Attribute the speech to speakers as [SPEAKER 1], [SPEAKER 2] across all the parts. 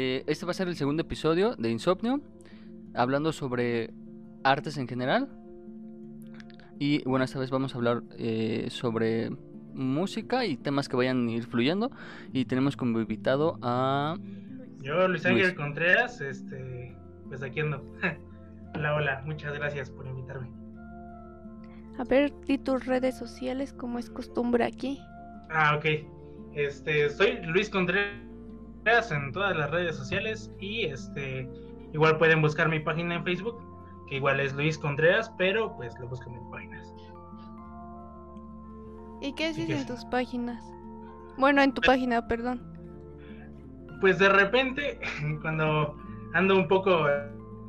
[SPEAKER 1] Eh, este va a ser el segundo episodio de Insomnio, hablando sobre artes en general. Y bueno, esta vez vamos a hablar eh, sobre música y temas que vayan a ir fluyendo. Y tenemos como invitado a.
[SPEAKER 2] Yo, Luis Ángel Contreras, este, pues aquí ando. hola, hola, muchas gracias por invitarme.
[SPEAKER 3] A ver, di tus redes sociales como es costumbre aquí.
[SPEAKER 2] Ah, ok. Este, soy Luis Contreras en todas las redes sociales y este igual pueden buscar mi página en Facebook, que igual es Luis Contreras, pero pues lo buscan en páginas.
[SPEAKER 3] ¿Y qué haces en tus páginas? Bueno, en tu pues página, perdón.
[SPEAKER 2] Pues de repente, cuando ando un poco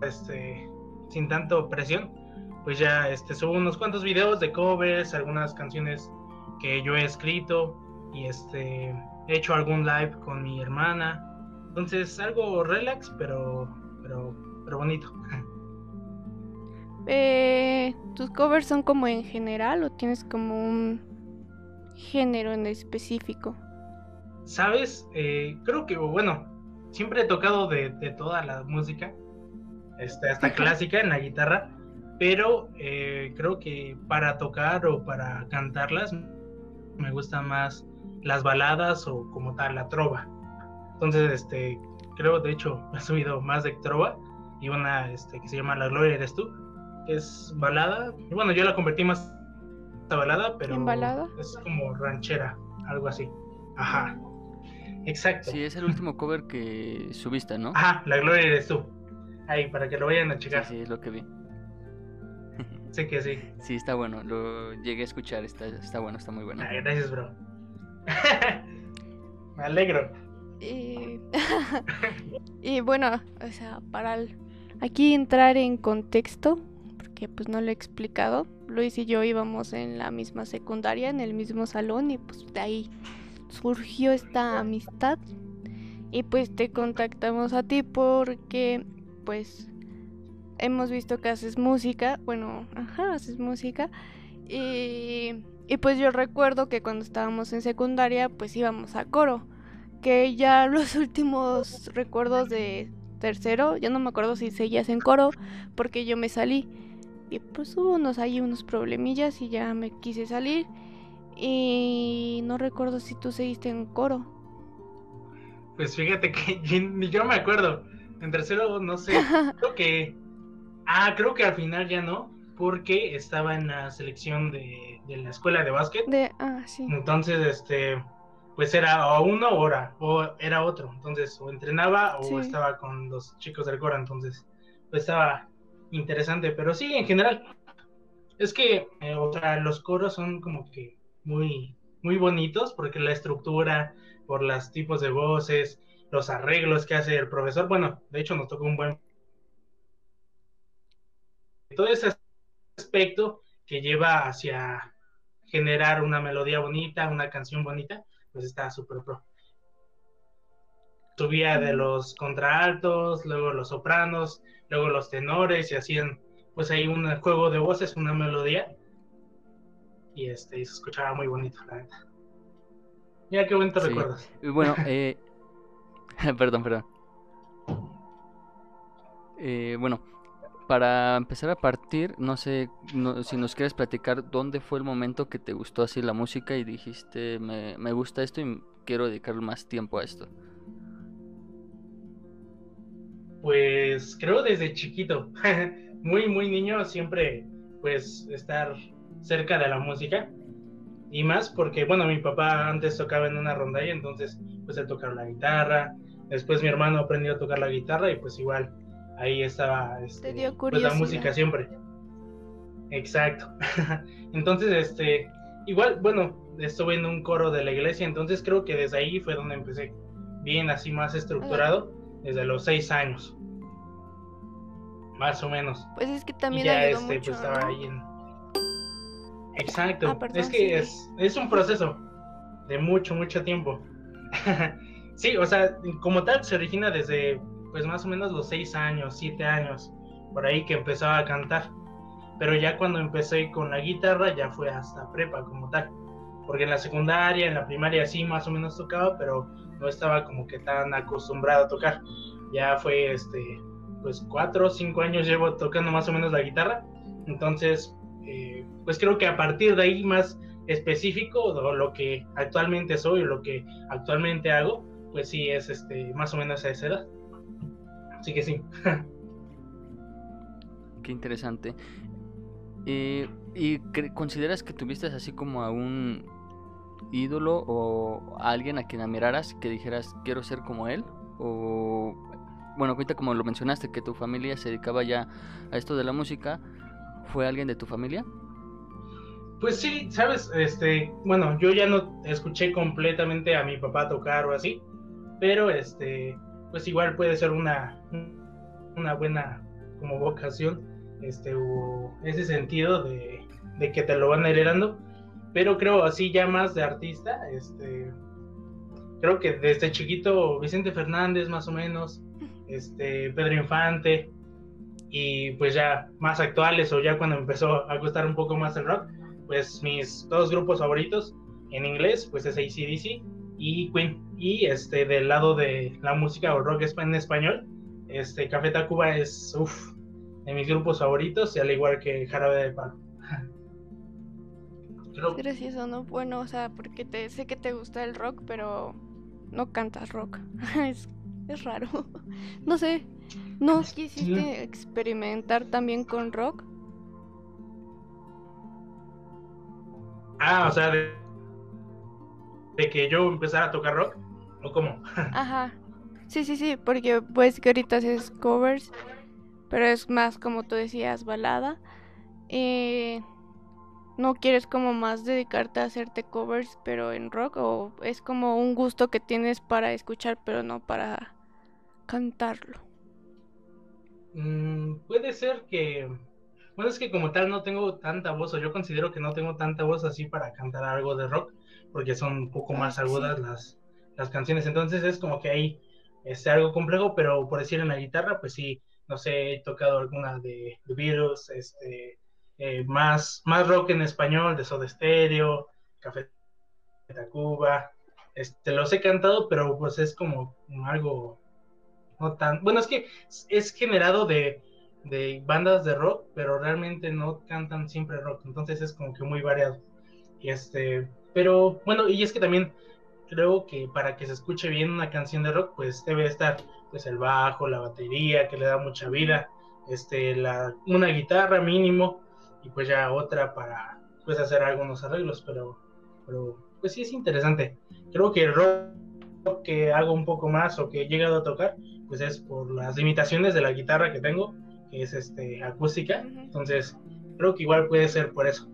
[SPEAKER 2] este sin tanto presión, pues ya este subo unos cuantos videos de covers, algunas canciones que yo he escrito y este he hecho algún live con mi hermana. Entonces, algo relax, pero, pero, pero bonito.
[SPEAKER 3] Eh, ¿Tus covers son como en general o tienes como un género en específico?
[SPEAKER 2] Sabes, eh, creo que, bueno, siempre he tocado de, toda la música, este, hasta clásica en la guitarra, pero eh, creo que para tocar o para cantarlas me gusta más las baladas o como tal la trova. Entonces, este, creo de hecho he subido más de trova y una este, que se llama La Gloria eres tú, que es balada. Y bueno, yo la convertí más a balada, pero es como ranchera, algo así. Ajá. Exacto.
[SPEAKER 1] Sí, es el último cover que subiste, ¿no?
[SPEAKER 2] Ajá, La Gloria eres tú. Ahí, para que lo vayan a checar.
[SPEAKER 1] Sí, es lo que vi.
[SPEAKER 2] Sí que sí.
[SPEAKER 1] Sí, está bueno, lo llegué a escuchar, está, está bueno, está muy bueno.
[SPEAKER 2] gracias, bro. Me alegro.
[SPEAKER 3] Y... bueno, o sea, para aquí entrar en contexto, porque pues no lo he explicado, Luis y yo íbamos en la misma secundaria, en el mismo salón y pues de ahí surgió esta amistad y pues te contactamos a ti porque pues hemos visto que haces música, bueno, ajá, haces música y y pues yo recuerdo que cuando estábamos en secundaria, pues íbamos a coro. Que ya los últimos recuerdos de tercero, ya no me acuerdo si seguías en coro, porque yo me salí. Y pues hubo unos ahí unos problemillas y ya me quise salir. Y no recuerdo si tú seguiste en coro.
[SPEAKER 2] Pues fíjate que ni yo me acuerdo. En tercero no sé. creo que. Ah, creo que al final ya no. Porque estaba en la selección de de la escuela de básquet.
[SPEAKER 3] De, ah, sí.
[SPEAKER 2] Entonces, este, pues era o uno o era, o era otro. Entonces, o entrenaba o estaba con los chicos del Cora. Entonces, pues estaba interesante. Pero sí, en general, es que, eh, o sea, los coros son como que muy, muy bonitos porque la estructura, por los tipos de voces, los arreglos que hace el profesor. Bueno, de hecho nos tocó un buen... Todo ese aspecto que lleva hacia generar una melodía bonita, una canción bonita, pues está súper pro. Subía de los contraaltos, luego los sopranos, luego los tenores y hacían pues ahí un juego de voces, una melodía y este se escuchaba muy bonito, la verdad. Ya qué bonito sí. recuerdas.
[SPEAKER 1] Bueno, eh... perdón, perdón. Eh, bueno, para empezar a partir, no sé si nos quieres platicar dónde fue el momento que te gustó así la música y dijiste, me, me gusta esto y quiero dedicar más tiempo a esto.
[SPEAKER 2] Pues creo desde chiquito, muy, muy niño, siempre pues estar cerca de la música. Y más porque, bueno, mi papá antes tocaba en una rondalla, entonces pues él tocaba la guitarra. Después mi hermano aprendió a tocar la guitarra y pues igual ahí estaba este, pues, la música siempre. Exacto. entonces, este, igual, bueno, estuve en un coro de la iglesia, entonces creo que desde ahí fue donde empecé, bien así más estructurado, desde los seis años. Más o menos.
[SPEAKER 3] Pues es que también ya este,
[SPEAKER 2] pues, estaba ahí en... Exacto. Ah, es que es, es un proceso de mucho, mucho tiempo. sí, o sea, como tal se origina desde pues más o menos los seis años, siete años, por ahí que empezaba a cantar. Pero ya cuando empecé con la guitarra ya fue hasta prepa como tal. porque en la secundaria, en la primaria sí más o menos tocaba, pero no estaba como que tan acostumbrado a tocar. Ya fue este, pues cuatro o cinco años llevo tocando más o menos la guitarra, entonces, eh, pues creo que a partir de ahí más específico, o lo que actualmente soy, o lo que actualmente hago, pues sí es este, más o menos a esa edad. Así que sí.
[SPEAKER 1] Qué interesante. Eh, ¿Y consideras que tuviste así como a un ídolo o a alguien a quien admiraras que dijeras quiero ser como él? O bueno, ahorita como lo mencionaste, que tu familia se dedicaba ya a esto de la música, ¿fue alguien de tu familia?
[SPEAKER 2] Pues sí, sabes, este, bueno, yo ya no escuché completamente a mi papá tocar o así, pero este, pues igual puede ser una, una buena como vocación, este, o ese sentido de, de que te lo van heredando, pero creo así ya más de artista, este, creo que desde chiquito Vicente Fernández más o menos, este, Pedro Infante, y pues ya más actuales o ya cuando empezó a gustar un poco más el rock, pues mis dos grupos favoritos en inglés, pues es ACDC y Queen. Y este, del lado de la música o rock en español, este, Café Tacuba es, uff, de mis grupos favoritos, y al igual que Jarabe de Palo.
[SPEAKER 3] Es gracioso, ¿no? Bueno, o sea, porque te, sé que te gusta el rock, pero no cantas rock. es, es raro. no sé, ¿no quisiste experimentar también con rock?
[SPEAKER 2] Ah, o sea, de, que yo empezara a tocar rock, ¿o cómo?
[SPEAKER 3] Ajá. Sí, sí, sí, porque pues que ahorita haces covers, pero es más como tú decías, balada. Eh, ¿No quieres como más dedicarte a hacerte covers, pero en rock? ¿O es como un gusto que tienes para escuchar, pero no para cantarlo?
[SPEAKER 2] Mm, puede ser que bueno, es que como tal no tengo tanta voz, o yo considero que no tengo tanta voz así para cantar algo de rock, porque son un poco más ah, agudas las, las canciones. Entonces es como que ahí es algo complejo, pero por decir en la guitarra, pues sí, no sé, he tocado alguna de, de Virus, este, eh, más, más rock en español, de Soda Stereo, Café de Tacuba, este, los he cantado, pero pues es como algo no tan, bueno, es que es generado de de bandas de rock, pero realmente no cantan siempre rock, entonces es como que muy variado. Y este, pero bueno, y es que también creo que para que se escuche bien una canción de rock, pues debe estar pues el bajo, la batería, que le da mucha vida, este, la, una guitarra mínimo, y pues ya otra para pues hacer algunos arreglos, pero, pero pues sí es interesante. Creo que el rock que hago un poco más o que he llegado a tocar, pues es por las limitaciones de la guitarra que tengo, que es este, acústica. Entonces, creo que igual puede ser por eso.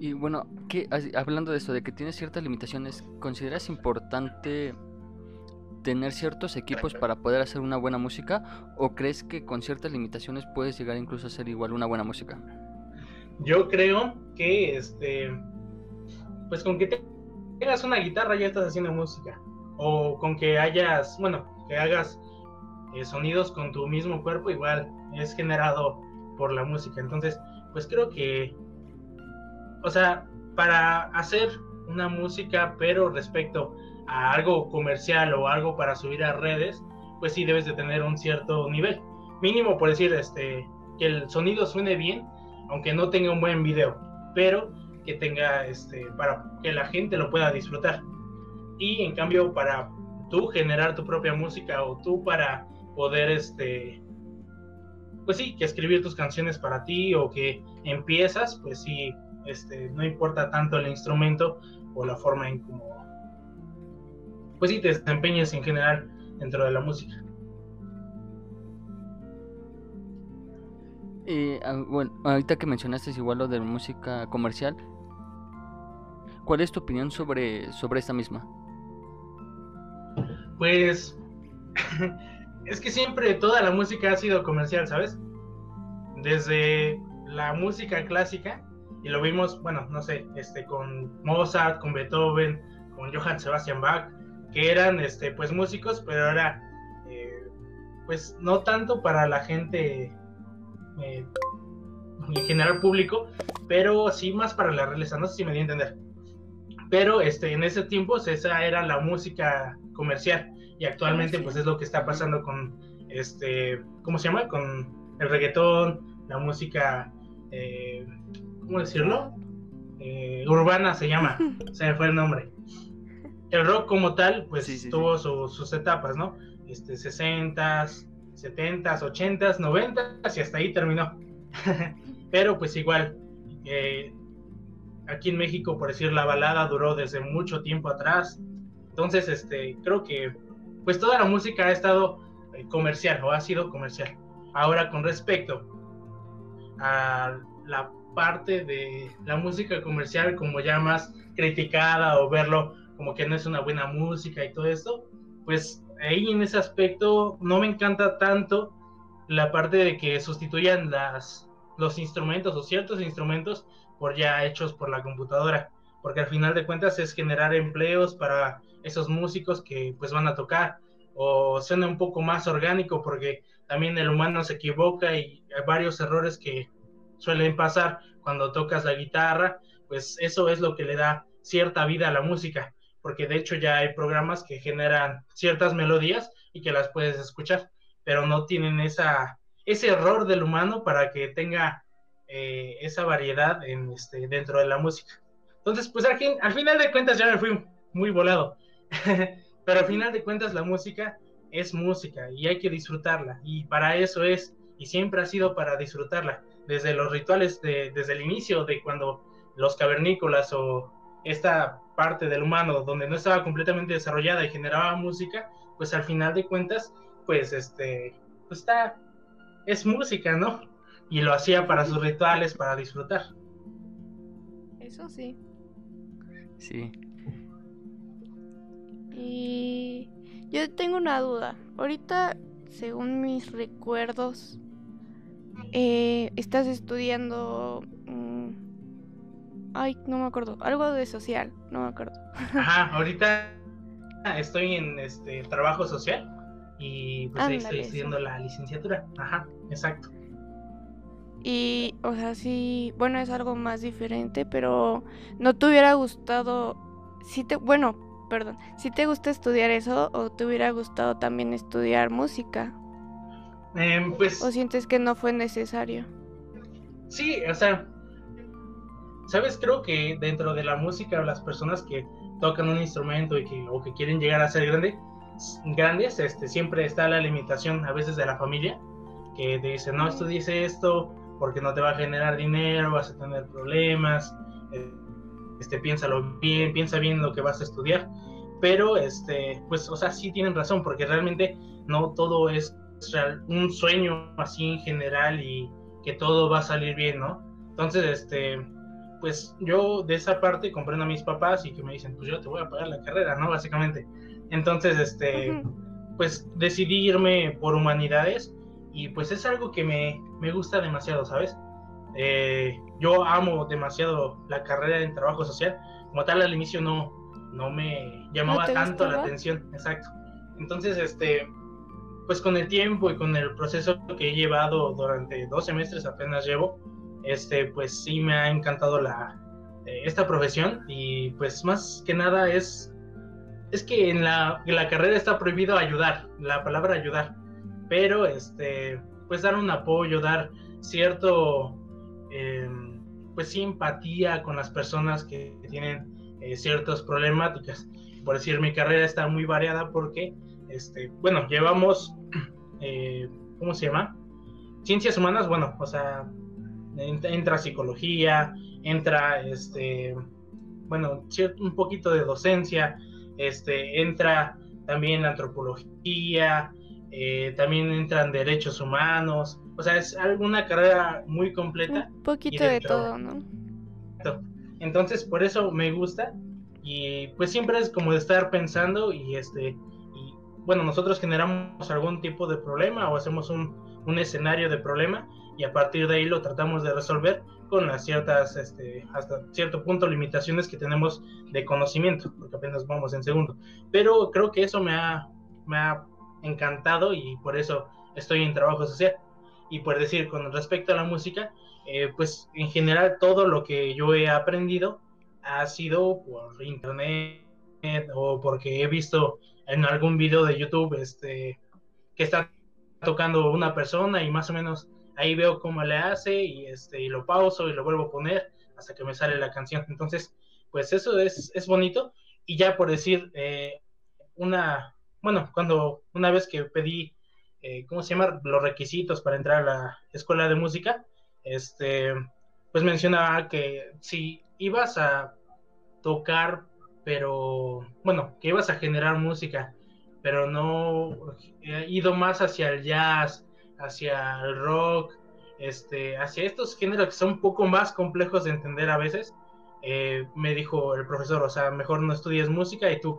[SPEAKER 1] Y bueno, ¿qué, hablando de eso, de que tienes ciertas limitaciones, ¿consideras importante tener ciertos equipos para poder hacer una buena música? ¿O crees que con ciertas limitaciones puedes llegar incluso a hacer igual una buena música?
[SPEAKER 2] Yo creo que, este, pues con que tengas una guitarra ya estás haciendo música. O con que hayas, bueno, que hagas eh, sonidos con tu mismo cuerpo, igual es generado por la música. Entonces, pues creo que, o sea, para hacer una música, pero respecto a algo comercial o algo para subir a redes, pues sí debes de tener un cierto nivel. Mínimo por decir, este, que el sonido suene bien, aunque no tenga un buen video, pero que tenga, este, para que la gente lo pueda disfrutar. Y en cambio, para tú generar tu propia música o tú para poder, este, pues sí, que escribir tus canciones para ti o que empiezas, pues sí, este, no importa tanto el instrumento o la forma en cómo, pues sí, te desempeñes en general dentro de la música.
[SPEAKER 1] Eh, bueno, ahorita que mencionaste igual lo de música comercial, ¿cuál es tu opinión sobre, sobre esta misma?
[SPEAKER 2] Pues es que siempre toda la música ha sido comercial, ¿sabes? Desde la música clásica, y lo vimos, bueno, no sé, este, con Mozart, con Beethoven, con Johann Sebastian Bach, que eran, este, pues músicos, pero era, eh, pues no tanto para la gente, eh, en general público, pero sí más para la realeza, no sé si me di a entender. Pero este, en ese tiempo esa era la música comercial y actualmente pues es lo que está pasando con este, ¿cómo se llama? Con el reggaetón, la música, eh, ¿cómo decirlo? Eh, urbana se llama, se me fue el nombre. El rock como tal, pues tuvo sus etapas, ¿no? Este, 60s, 70s, 80s, 90s y hasta ahí terminó. Pero pues igual, eh, aquí en México, por decir, la balada duró desde mucho tiempo atrás. Entonces, este, creo que pues toda la música ha estado eh, comercial o ha sido comercial. Ahora, con respecto a la parte de la música comercial como ya más criticada o verlo como que no es una buena música y todo esto, pues ahí en ese aspecto no me encanta tanto la parte de que sustituyan las, los instrumentos o ciertos instrumentos por ya hechos por la computadora, porque al final de cuentas es generar empleos para esos músicos que pues van a tocar o suena un poco más orgánico porque también el humano se equivoca y hay varios errores que suelen pasar cuando tocas la guitarra, pues eso es lo que le da cierta vida a la música porque de hecho ya hay programas que generan ciertas melodías y que las puedes escuchar, pero no tienen esa, ese error del humano para que tenga eh, esa variedad en, este, dentro de la música. Entonces, pues al, al final de cuentas ya me fui muy volado, pero al final de cuentas la música es música y hay que disfrutarla y para eso es y siempre ha sido para disfrutarla desde los rituales de, desde el inicio de cuando los cavernícolas o esta parte del humano donde no estaba completamente desarrollada y generaba música, pues al final de cuentas, pues este, pues está, es música, ¿no? Y lo hacía para sus rituales, para disfrutar.
[SPEAKER 3] Eso sí.
[SPEAKER 1] Sí.
[SPEAKER 3] Y yo tengo una duda. Ahorita, según mis recuerdos, eh, estás estudiando Ay, no me acuerdo. Algo de social, no me acuerdo.
[SPEAKER 2] Ajá, ahorita estoy en este trabajo social y pues ahí estoy estudiando la licenciatura. Ajá, exacto.
[SPEAKER 3] Y, o sea, sí, bueno, es algo más diferente, pero no te hubiera gustado, si te, bueno, perdón, si te gusta estudiar eso o te hubiera gustado también estudiar música.
[SPEAKER 2] Em, pues.
[SPEAKER 3] ¿O sientes que no fue necesario?
[SPEAKER 2] Sí, o sea, ¿sabes? Creo que dentro de la música, las personas que tocan un instrumento y que, o que quieren llegar a ser grande, grandes, este, siempre está la limitación a veces de la familia, que te dice, no estudies esto porque no te va a generar dinero, vas a tener problemas, eh, este, piénsalo bien, piensa bien lo que vas a estudiar. Pero, este, pues, o sea, sí tienen razón, porque realmente no todo es un sueño así en general y que todo va a salir bien, ¿no? Entonces, este, pues yo de esa parte comprendo a mis papás y que me dicen, pues yo te voy a pagar la carrera, ¿no? Básicamente. Entonces, este, pues decidí irme por humanidades y pues es algo que me, me gusta demasiado, ¿sabes? Eh, yo amo demasiado la carrera en trabajo social. Como tal, al inicio no, no me llamaba tanto la atención, exacto. Entonces, este, pues con el tiempo y con el proceso que he llevado durante dos semestres apenas llevo, este, pues sí me ha encantado la, eh, esta profesión y pues más que nada es, es que en la, la, carrera está prohibido ayudar, la palabra ayudar, pero este, pues dar un apoyo, dar cierto, em, pues simpatía con las personas que tienen eh, ciertas problemáticas. Por decir, mi carrera está muy variada porque, este, bueno, llevamos, eh, ¿cómo se llama? Ciencias humanas, bueno, o sea, entra psicología, entra este, bueno, un poquito de docencia, este, entra también antropología, eh, también entran derechos humanos, o sea, es una carrera muy completa.
[SPEAKER 3] Un poquito de todo, ¿no?
[SPEAKER 2] Entonces, por eso me gusta y pues siempre es como de estar pensando y este, bueno, nosotros generamos algún tipo de problema o hacemos un, un escenario de problema y a partir de ahí lo tratamos de resolver con las ciertas, este, hasta cierto punto, limitaciones que tenemos de conocimiento, porque apenas vamos en segundo. Pero creo que eso me ha, me ha encantado y por eso estoy en trabajo social. Y por decir, con respecto a la música, eh, pues en general todo lo que yo he aprendido ha sido por internet o porque he visto en algún video de YouTube este, que está tocando una persona y más o menos ahí veo cómo le hace y, este, y lo pauso y lo vuelvo a poner hasta que me sale la canción. Entonces, pues eso es, es bonito. Y ya por decir, eh, una, bueno, cuando una vez que pedí, eh, ¿cómo se llama? Los requisitos para entrar a la escuela de música, este, pues mencionaba que si ibas a tocar, pero, bueno, que ibas a generar música, pero no he ido más hacia el jazz, hacia el rock, este, hacia estos géneros que son un poco más complejos de entender a veces, eh, me dijo el profesor, o sea, mejor no estudies música y tú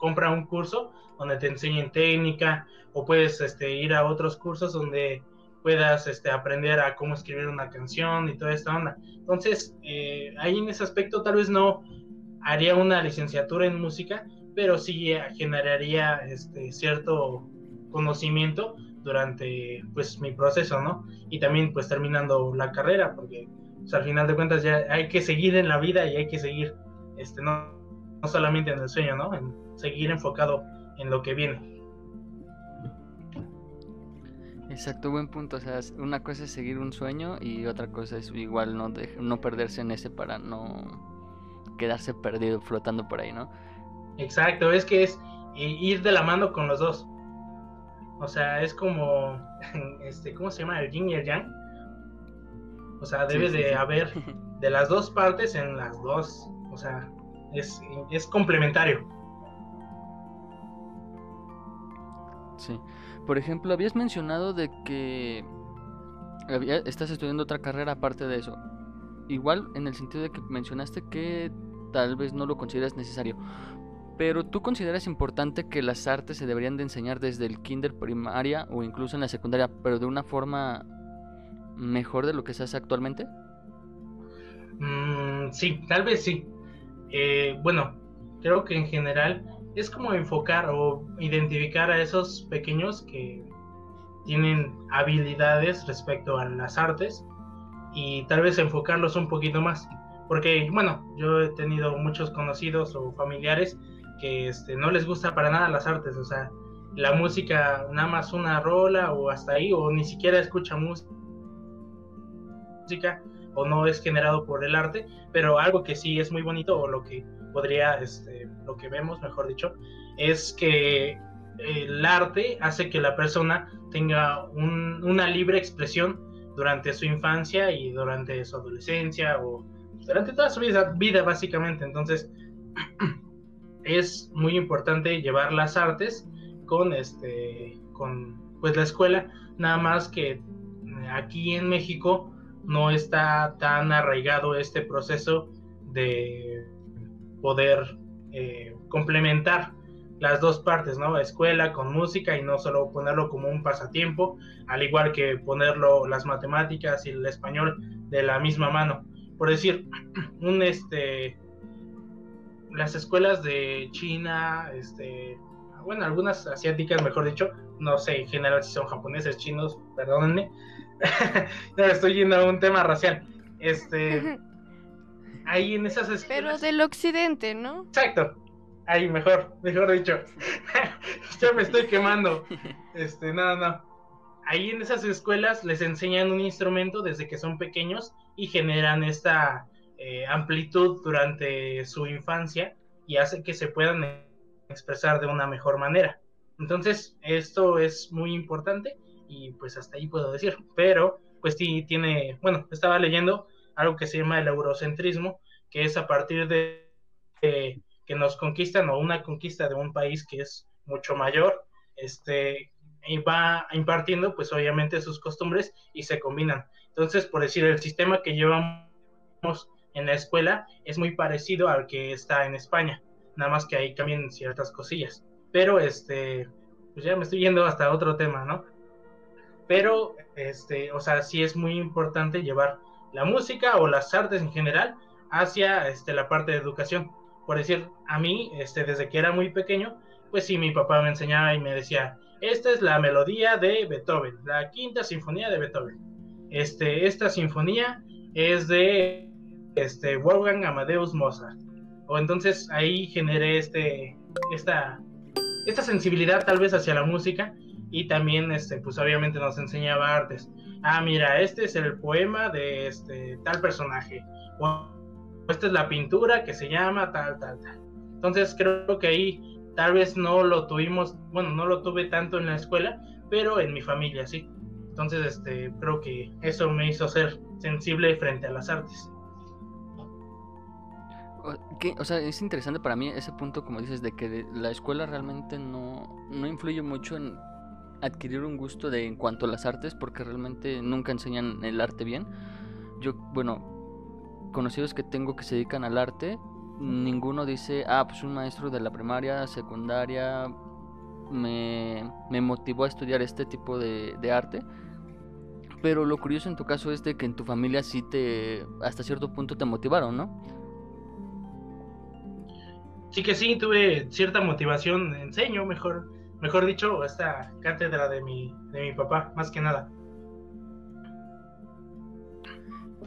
[SPEAKER 2] compra un curso donde te enseñen técnica o puedes este, ir a otros cursos donde puedas este, aprender a cómo escribir una canción y toda esta onda. Entonces, eh, ahí en ese aspecto tal vez no haría una licenciatura en música, pero sí generaría este, cierto conocimiento durante pues mi proceso, ¿no? Y también pues terminando la carrera, porque pues, al final de cuentas ya hay que seguir en la vida y hay que seguir, este, no, no solamente en el sueño, ¿no? En seguir enfocado en lo que viene.
[SPEAKER 1] Exacto, buen punto. O sea, una cosa es seguir un sueño y otra cosa es igual no, no perderse en ese para no quedarse perdido flotando por ahí, ¿no?
[SPEAKER 2] Exacto, es que es ir de la mano con los dos. O sea, es como, este, ¿cómo se llama? El yin y el yang. O sea, debe de haber de las dos partes en las dos. O sea, es, es complementario.
[SPEAKER 1] Sí. Por ejemplo, habías mencionado de que estás estudiando otra carrera aparte de eso. Igual en el sentido de que mencionaste que tal vez no lo consideras necesario. Pero tú consideras importante que las artes se deberían de enseñar desde el kinder primaria o incluso en la secundaria, pero de una forma mejor de lo que se hace actualmente?
[SPEAKER 2] Mm, sí, tal vez sí. Eh, bueno, creo que en general es como enfocar o identificar a esos pequeños que tienen habilidades respecto a las artes y tal vez enfocarlos un poquito más. Porque, bueno, yo he tenido muchos conocidos o familiares que este, no les gusta para nada las artes, o sea, la música nada más una rola o hasta ahí, o ni siquiera escucha música o no es generado por el arte, pero algo que sí es muy bonito o lo que podría, este, lo que vemos, mejor dicho, es que el arte hace que la persona tenga una libre expresión durante su infancia y durante su adolescencia o durante toda su vida, vida básicamente. Entonces, es muy importante llevar las artes con este con pues la escuela nada más que aquí en México no está tan arraigado este proceso de poder eh, complementar las dos partes, ¿no? Escuela con música y no solo ponerlo como un pasatiempo, al igual que ponerlo las matemáticas y el español de la misma mano. Por decir, un este las escuelas de China, este, bueno, algunas asiáticas, mejor dicho, no sé en general si son japoneses, chinos, perdónenme, estoy yendo a un tema racial. Este, ahí en esas escuelas.
[SPEAKER 3] Pero del occidente, ¿no?
[SPEAKER 2] Exacto. Ahí, mejor, mejor dicho. ya me estoy quemando. Este, no, no. Ahí en esas escuelas les enseñan un instrumento desde que son pequeños y generan esta eh, amplitud durante su infancia y hace que se puedan expresar de una mejor manera. Entonces, esto es muy importante y pues hasta ahí puedo decir, pero pues sí tiene, bueno, estaba leyendo algo que se llama el eurocentrismo, que es a partir de que nos conquistan o una conquista de un país que es mucho mayor, este, va impartiendo pues obviamente sus costumbres y se combinan. Entonces, por decir, el sistema que llevamos en la escuela es muy parecido al que está en España, nada más que ahí cambian ciertas cosillas. Pero este, pues ya me estoy yendo hasta otro tema, ¿no? Pero este, o sea, sí es muy importante llevar la música o las artes en general hacia este, la parte de educación. Por decir, a mí, este, desde que era muy pequeño, pues sí, mi papá me enseñaba y me decía, esta es la melodía de Beethoven, la quinta sinfonía de Beethoven. Este, esta sinfonía es de este, Wolfgang Amadeus Mozart. O entonces ahí generé este, esta, esta sensibilidad tal vez hacia la música y también, este, pues obviamente nos enseñaba artes. Ah, mira, este es el poema de este, tal personaje. O esta es la pintura que se llama tal, tal, tal. Entonces creo que ahí tal vez no lo tuvimos, bueno, no lo tuve tanto en la escuela, pero en mi familia sí. Entonces, este, creo que eso me hizo ser sensible frente a las artes.
[SPEAKER 1] O sea, es interesante para mí ese punto, como dices, de que la escuela realmente no, no influye mucho en adquirir un gusto de en cuanto a las artes, porque realmente nunca enseñan el arte bien. Yo, bueno, conocidos que tengo que se dedican al arte, ninguno dice, ah, pues un maestro de la primaria, secundaria, me, me motivó a estudiar este tipo de, de, arte. Pero lo curioso en tu caso es de que en tu familia sí te, hasta cierto punto te motivaron, ¿no?
[SPEAKER 2] Sí que sí, tuve cierta motivación, enseño, mejor, mejor dicho, esta cátedra de mi, de mi papá, más que nada.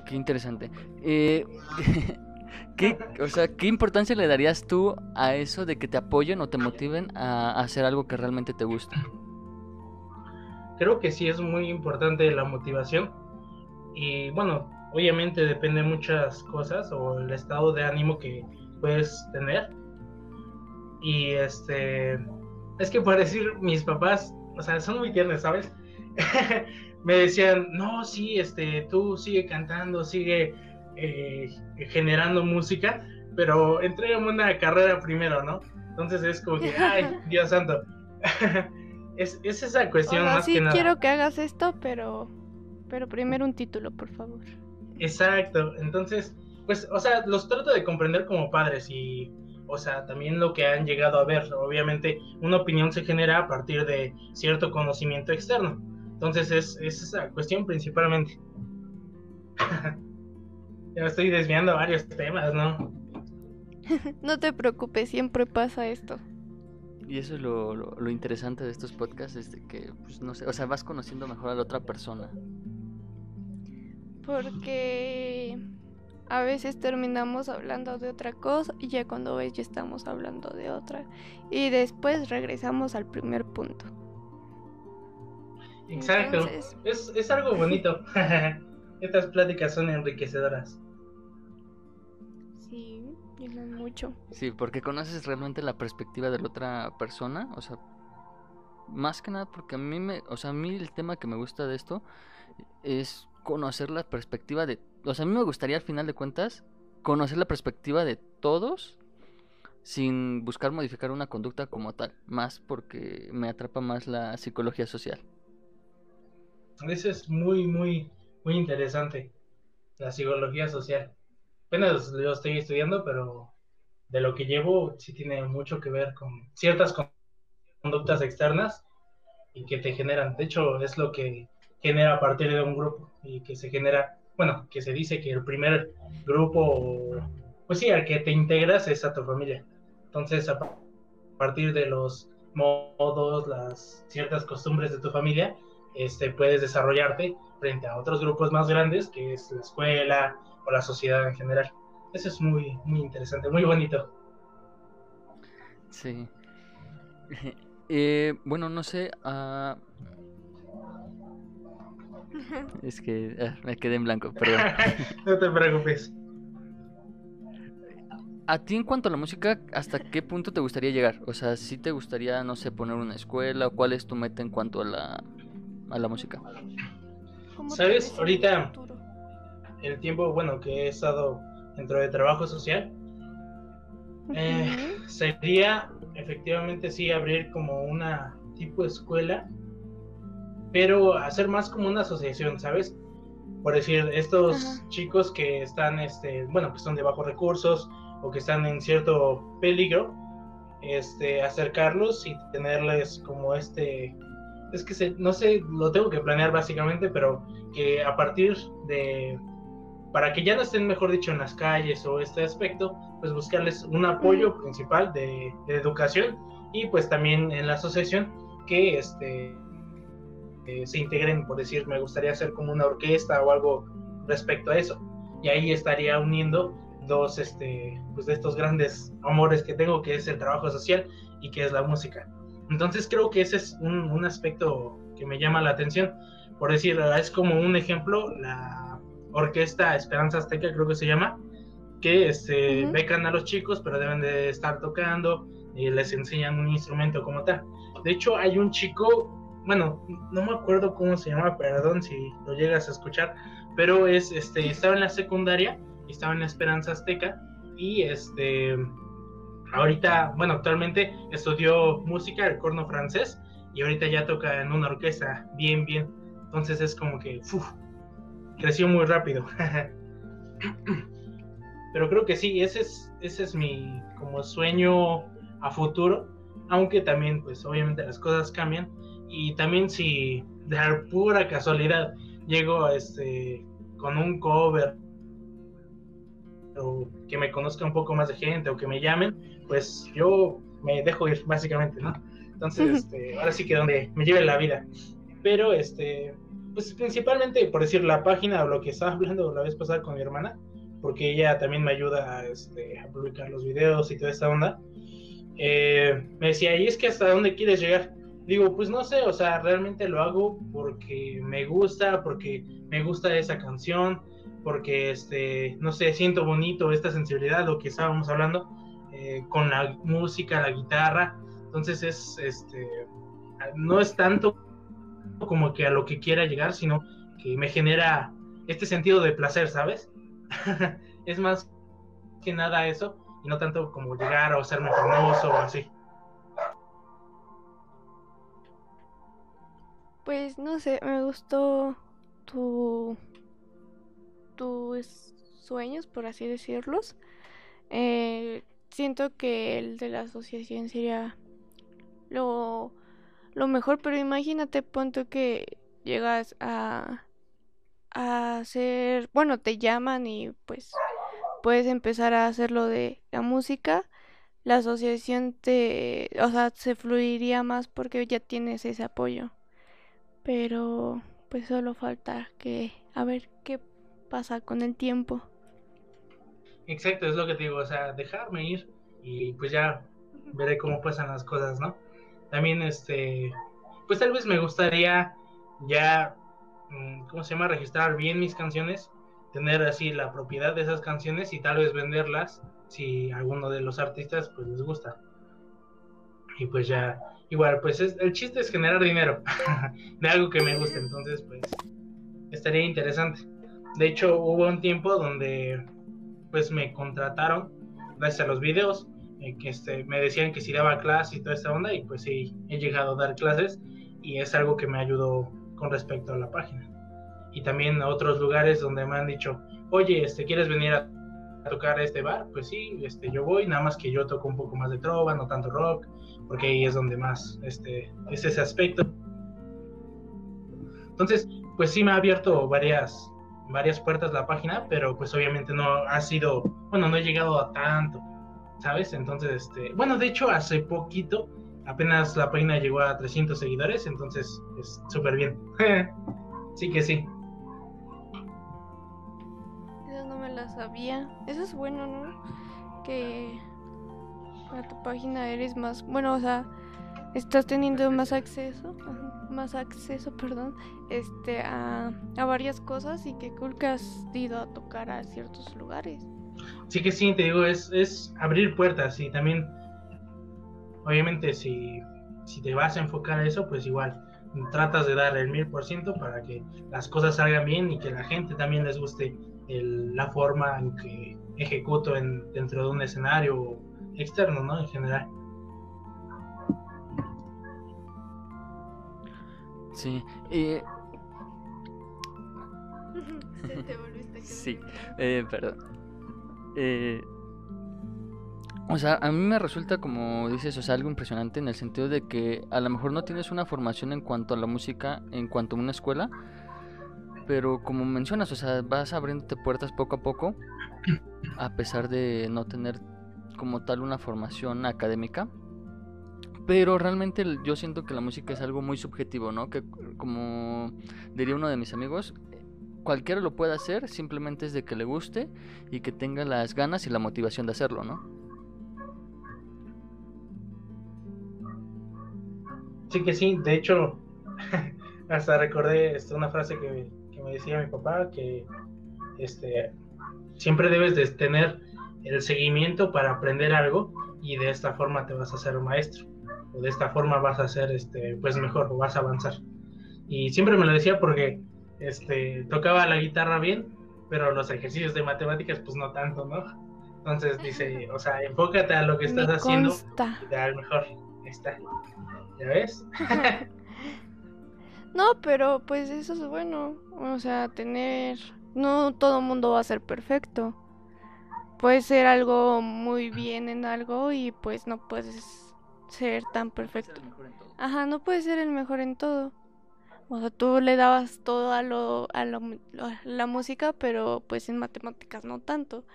[SPEAKER 1] Qué interesante. Eh, ¿qué, o sea, ¿Qué importancia le darías tú a eso de que te apoyen o te motiven a hacer algo que realmente te gusta?
[SPEAKER 2] Creo que sí es muy importante la motivación. Y bueno, obviamente depende de muchas cosas o el estado de ánimo que puedes tener. Y este, es que por decir, mis papás, o sea, son muy tiernos, ¿sabes? me decían, no, sí, este, tú sigue cantando, sigue eh, generando música, pero entré en una carrera primero, ¿no? Entonces es como que, ay, Dios santo. es, es, esa cuestión más
[SPEAKER 3] sí
[SPEAKER 2] que nada.
[SPEAKER 3] quiero que hagas esto, pero, pero primero un título, por favor.
[SPEAKER 2] Exacto, entonces, pues, o sea, los trato de comprender como padres y, o sea, también lo que han llegado a ver. Obviamente, una opinión se genera a partir de cierto conocimiento externo. Entonces, es, es esa cuestión principalmente. ya me estoy desviando varios temas, ¿no?
[SPEAKER 3] no te preocupes, siempre pasa esto.
[SPEAKER 1] Y eso es lo, lo, lo, interesante de estos podcasts, es de que, pues, no sé, o sea, vas conociendo mejor a la otra persona.
[SPEAKER 3] Porque a veces terminamos hablando de otra cosa y ya cuando ves ya estamos hablando de otra. Y después regresamos al primer punto.
[SPEAKER 2] Exacto. Entonces... Es, es algo bonito. Estas pláticas son enriquecedoras.
[SPEAKER 3] Sí, y no mucho.
[SPEAKER 1] Sí, porque conoces realmente la perspectiva de la otra persona, o sea, más que nada porque a mí me, o sea, a mí el tema que me gusta de esto es conocer la perspectiva de, o sea, a mí me gustaría al final de cuentas conocer la perspectiva de todos sin buscar modificar una conducta como tal, más porque me atrapa más la psicología social.
[SPEAKER 2] Eso es muy, muy, muy interesante, la psicología social. Apenas lo estoy estudiando, pero de lo que llevo sí tiene mucho que ver con ciertas conductas externas y que te generan. De hecho, es lo que genera a partir de un grupo y que se genera, bueno, que se dice que el primer grupo, pues sí, al que te integras es a tu familia. Entonces, a partir de los modos, las ciertas costumbres de tu familia, este, puedes desarrollarte frente a otros grupos más grandes, que es la escuela o la sociedad en general. Eso es muy, muy interesante, muy bonito.
[SPEAKER 1] Sí. Eh, bueno, no sé. Uh... Es que ah, me quedé en blanco, perdón.
[SPEAKER 2] no te preocupes.
[SPEAKER 1] A ti en cuanto a la música, ¿hasta qué punto te gustaría llegar? O sea, si te gustaría, no sé, poner una escuela o cuál es tu meta en cuanto a la, a la música?
[SPEAKER 2] ¿Sabes? Ahorita el tiempo, bueno, que he estado dentro de trabajo social, eh, sería efectivamente sí abrir como una tipo de escuela, pero hacer más como una asociación, ¿sabes? Por decir, estos Ajá. chicos que están, este, bueno, que son de bajos recursos o que están en cierto peligro, este, acercarlos y tenerles como este, es que se, no sé, lo tengo que planear básicamente, pero que a partir de, para que ya no estén, mejor dicho, en las calles o este aspecto, pues buscarles un apoyo principal de, de educación y pues también en la asociación que este, eh, se integren, por decir, me gustaría hacer como una orquesta o algo respecto a eso. Y ahí estaría uniendo dos este, pues de estos grandes amores que tengo, que es el trabajo social y que es la música. Entonces creo que ese es un, un aspecto que me llama la atención. Por decir, es como un ejemplo, la orquesta Esperanza Azteca creo que se llama, que este, becan a los chicos, pero deben de estar tocando y les enseñan un instrumento como tal. De hecho, hay un chico, bueno, no me acuerdo cómo se llama, perdón si lo llegas a escuchar, pero es, este, estaba en la secundaria, estaba en la Esperanza Azteca y este, ahorita, bueno, actualmente estudió música, el corno francés, y ahorita ya toca en una orquesta, bien, bien. Entonces es como que, uf, creció muy rápido. Pero creo que sí, ese es, ese es mi como sueño a futuro, aunque también pues obviamente las cosas cambian y también si de pura casualidad llego este con un cover o que me conozca un poco más de gente o que me llamen, pues yo me dejo ir básicamente, ¿no? Entonces, este, ahora sí que donde me lleve la vida. Pero este, pues principalmente por decir la página o lo que estaba hablando la vez pasada con mi hermana, porque ella también me ayuda a, este, a publicar los videos y toda esta onda. Eh, me decía, ¿y es que hasta dónde quieres llegar? Digo, pues no sé, o sea, realmente lo hago porque me gusta, porque me gusta esa canción, porque, este, no sé, siento bonito esta sensibilidad, lo que estábamos hablando, eh, con la música, la guitarra. Entonces es, este, no es tanto como que a lo que quiera llegar, sino que me genera este sentido de placer, ¿sabes? es más que nada eso y no tanto como llegar o hacerme famoso o así.
[SPEAKER 3] Pues no sé, me gustó tu tus sueños, por así decirlos. Eh, siento que el de la asociación sería lo, lo mejor, pero imagínate, punto que llegas a a hacer, bueno, te llaman y pues puedes empezar a hacer lo de la música, la asociación te, o sea, se fluiría más porque ya tienes ese apoyo. Pero pues solo falta que a ver qué pasa con el tiempo.
[SPEAKER 2] Exacto, es lo que te digo, o sea, dejarme ir y pues ya veré cómo pasan las cosas, ¿no? También este, pues tal vez me gustaría ya Mm, ¿cómo se llama? Registrar bien mis canciones, tener así la propiedad de esas canciones y tal vez venderlas si alguno de los artistas pues les gusta. Y pues ya, igual, pues el chiste es generar dinero de algo que me guste, entonces pues estaría interesante. De hecho, hubo un tiempo donde pues me contrataron gracias a los videos, eh, que este, me decían que si daba clases y toda esta onda, y pues sí, he llegado a dar clases y es algo que me ayudó con respecto a la página. Y también a otros lugares donde me han dicho, oye, este, ¿quieres venir a, tocar a este bar? Pues sí, este, yo voy, nada más que yo toco un poco más de trova, no tanto rock, porque ahí es donde más este, es ese aspecto. Entonces, pues sí me ha abierto varias, varias puertas la página, pero pues obviamente no ha sido, bueno, no he llegado a tanto, ¿sabes? Entonces, este, bueno, de hecho, hace poquito apenas la página llegó a 300 seguidores, entonces es súper bien. sí que sí.
[SPEAKER 3] Eso no me la sabía. Eso es bueno, ¿no? Que a tu página eres más, bueno, o sea, estás teniendo más acceso, más acceso, perdón, este, a, a varias cosas y que cool que has ido a tocar a ciertos lugares.
[SPEAKER 2] Sí que sí, te digo, es, es abrir puertas y también Obviamente si, si te vas a enfocar a eso, pues igual tratas de dar el mil por ciento para que las cosas salgan bien y que la gente también les guste la forma en que ejecuto en, dentro de un escenario externo, ¿no? En general.
[SPEAKER 1] Sí. Eh... sí, eh, perdón. Eh, o sea, a mí me resulta como dices, o sea, algo impresionante en el sentido de que a lo mejor no tienes una formación en cuanto a la música, en cuanto a una escuela, pero como mencionas, o sea, vas abriéndote puertas poco a poco, a pesar de no tener como tal una formación académica. Pero realmente yo siento que la música es algo muy subjetivo, ¿no? Que como diría uno de mis amigos, cualquiera lo puede hacer, simplemente es de que le guste y que tenga las ganas y la motivación de hacerlo, ¿no?
[SPEAKER 2] Sí que sí, de hecho, hasta recordé este, una frase que, me decía mi papá, que este, siempre debes de tener el seguimiento para aprender algo y de esta forma te vas a un maestro o de esta forma vas a ser este pues mejor o vas a avanzar. Y siempre me lo decía porque este tocaba la guitarra bien pero los ejercicios de matemáticas pues no tanto no entonces dice o sea enfócate a lo que estás haciendo y te da mejor Ahí está. Ya ves
[SPEAKER 3] no pero pues eso es bueno. O sea tener no todo mundo va a ser perfecto. Puedes ser algo muy bien en algo y pues no puedes ser tan perfecto. Ajá, no puede ser el mejor en todo. O sea, tú le dabas todo a lo, a lo, la música, pero pues en matemáticas no tanto.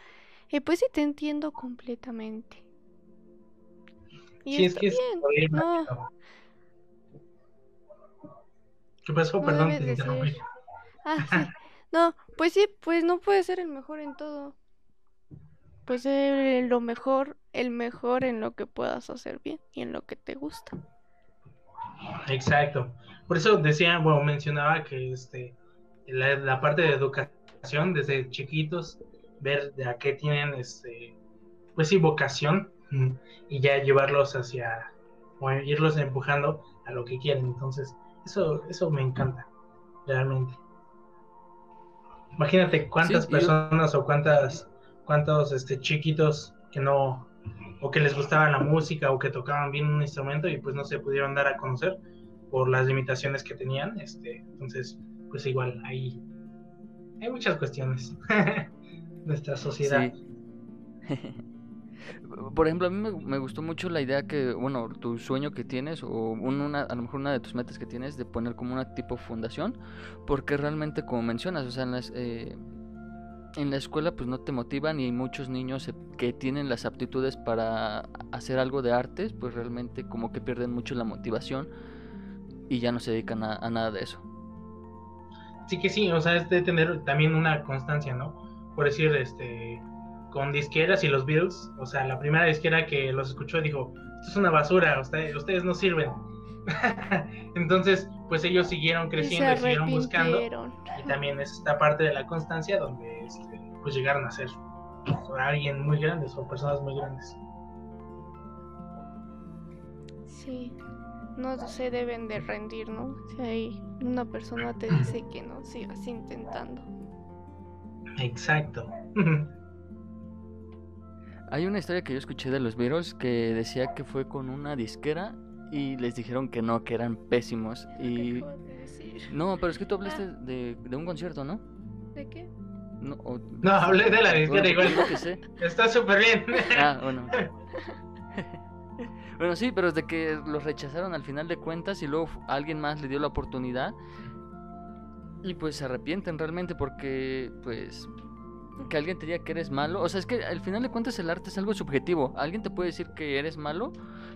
[SPEAKER 3] Y pues sí te entiendo completamente.
[SPEAKER 2] Y sí, es que bien. no. ¿Qué pasó? Perdón, te interrumpí.
[SPEAKER 3] Ah, sí. No, pues sí, pues no puede ser el mejor en todo. Pues ser lo mejor, el mejor en lo que puedas hacer bien y en lo que te gusta.
[SPEAKER 2] Exacto. Por eso decía, bueno, mencionaba que este la, parte de educación desde chiquitos, ver de a qué tienen este pues sí vocación y ya llevarlos hacia o irlos empujando a lo que quieren. Entonces, eso eso me encanta realmente. Imagínate cuántas personas o cuántas cuántos este, chiquitos que no, o que les gustaba la música o que tocaban bien un instrumento y pues no se pudieron dar a conocer por las limitaciones que tenían. Este, entonces, pues igual, ahí hay muchas cuestiones nuestra sociedad.
[SPEAKER 1] Por ejemplo, a mí me, gustó mucho la idea que, bueno, tu sueño que tienes, o una, a lo mejor una de tus metas que tienes, de poner como una tipo fundación, porque realmente, como mencionas, o sea, en las, eh, en la escuela pues no te motivan y hay muchos niños que tienen las aptitudes para hacer algo de artes, pues realmente como que pierden mucho la motivación y ya no se dedican a, nada de eso.
[SPEAKER 2] Sí que sí, o sea, es de tener también una constancia, ¿no? Por decir, este, con disqueras y los Beatles, o sea, la primera disquera que los escuchó dijo, esto es una basura, ustedes, ustedes no sirven. Entonces, pues ellos siguieron creciendo y, siguieron buscando. Y también es esta parte de la constancia donde este, pues llegaron a ser alguien muy grandes o personas muy grandes.
[SPEAKER 3] Sí, no se deben de rendir, ¿no? Si hay una persona te dice que no, sigas intentando.
[SPEAKER 2] Exacto.
[SPEAKER 1] Hay una historia que yo escuché de los Beatles que decía que fue con una disquera y les dijeron que no, que eran pésimos. Y... No, pero es que tú hablaste ah. de, de, un concierto, ¿no?
[SPEAKER 3] ¿De qué?
[SPEAKER 2] No, no hablé de la disquera igual. Que sé. Está súper bien.
[SPEAKER 1] Ah, bueno. bueno, sí, pero es de que los rechazaron al final de cuentas y luego alguien más le dio la oportunidad. Y pues se arrepienten realmente porque, pues, que alguien te diga que eres malo. O sea, es que al final de cuentas el arte es algo subjetivo. Alguien te puede decir que eres malo,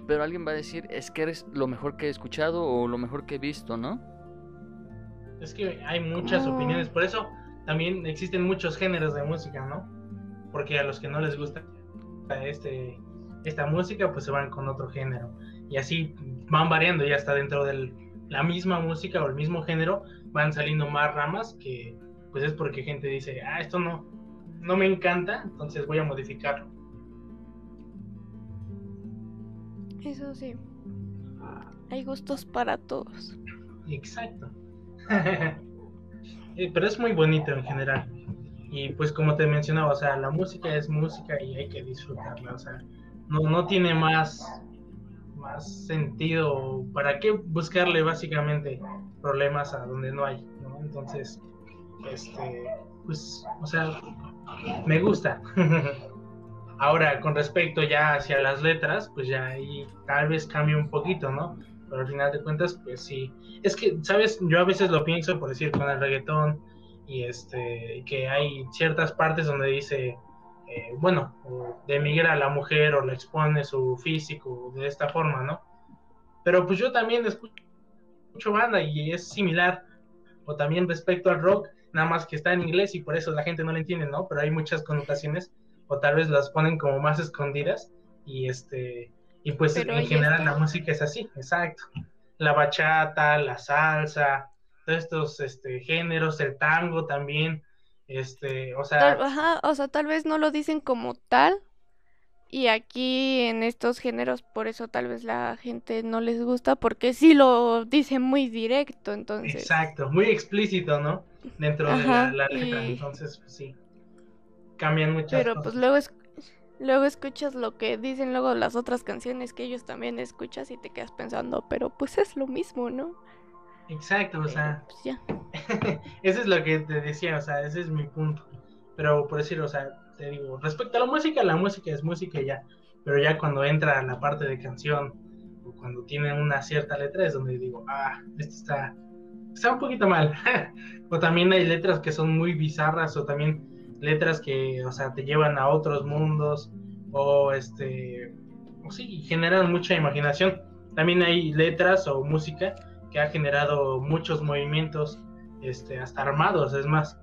[SPEAKER 1] pero alguien va a decir es que eres lo mejor que he escuchado o lo mejor que he visto, ¿no?
[SPEAKER 2] Es que hay muchas opiniones, por eso también existen muchos géneros de música, ¿no? Porque a los que no les gusta este, esta música, pues se van con otro género. Y así van variando, ya está dentro de la misma música o el mismo género, van saliendo más ramas que pues es porque gente dice, ah, esto no, no me encanta, entonces voy a modificarlo.
[SPEAKER 3] Eso sí. Hay gustos para todos.
[SPEAKER 2] Exacto. Eh, pero es muy bonito en general. Y pues como te mencionaba, o sea, la música es música y hay que disfrutarla. O sea, no, no tiene más, más sentido. ¿Para qué buscarle básicamente problemas a donde no hay? Entonces, este, pues, o sea, me gusta. Ahora, con respecto ya hacia las letras, pues ya ahí tal vez cambie un poquito, ¿no? Pero al final de cuentas, pues sí. Es que, ¿sabes? Yo a veces lo pienso, por decir, con el reggaetón, y este, que hay ciertas partes donde dice, eh, bueno, demigra a la mujer o le expone su físico de esta forma, ¿no? pero pues yo también escucho banda y es similar, o también respecto al rock, nada más que está en inglés y por eso la gente no lo entiende, ¿no? Pero hay muchas connotaciones, o tal vez las ponen como más escondidas, y este, y pues en general la música es así, exacto. La bachata, la salsa, todos estos este, géneros, el tango también, este, o sea...
[SPEAKER 3] ajá, o sea, tal vez no lo dicen como tal, y aquí en estos géneros, por eso tal vez la gente no les gusta, porque sí lo dice muy directo, entonces.
[SPEAKER 2] Exacto, muy explícito, ¿no? Dentro de la, letra, entonces, pues sí. Cambian muchas
[SPEAKER 3] Pero pues luego, es, luego escuchas lo que dicen luego las otras canciones que ellos también escuchas y te quedas pensando, pero pues es lo mismo, ¿no?
[SPEAKER 2] Exacto, o sea.
[SPEAKER 3] Pues ya.
[SPEAKER 2] Eso es lo que te decía, o sea, ese es mi punto. Pero por decir, o sea, te digo, respecto a la música, la música es música ya, pero ya cuando entra la parte de canción o cuando tiene una cierta letra es donde digo, ah, esto está, está un poquito mal. o también hay letras que son muy bizarras o también letras que, o sea, te llevan a otros mundos o este, o sí, generan mucha imaginación. También hay letras o música que ha generado muchos movimientos, este, hasta armados, es más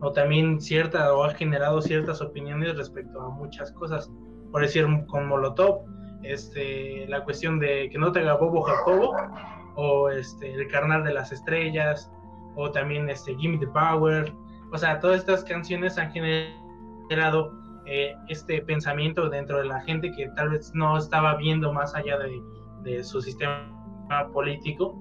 [SPEAKER 2] o también cierta o ha generado ciertas opiniones respecto a muchas cosas. Por decir, con Molotov, este, la cuestión de que no te haga bobo Jacobo, o este, el carnal de las estrellas, o también este, Gimme the Power. O sea, todas estas canciones han generado eh, este pensamiento dentro de la gente que tal vez no estaba viendo más allá de su sistema político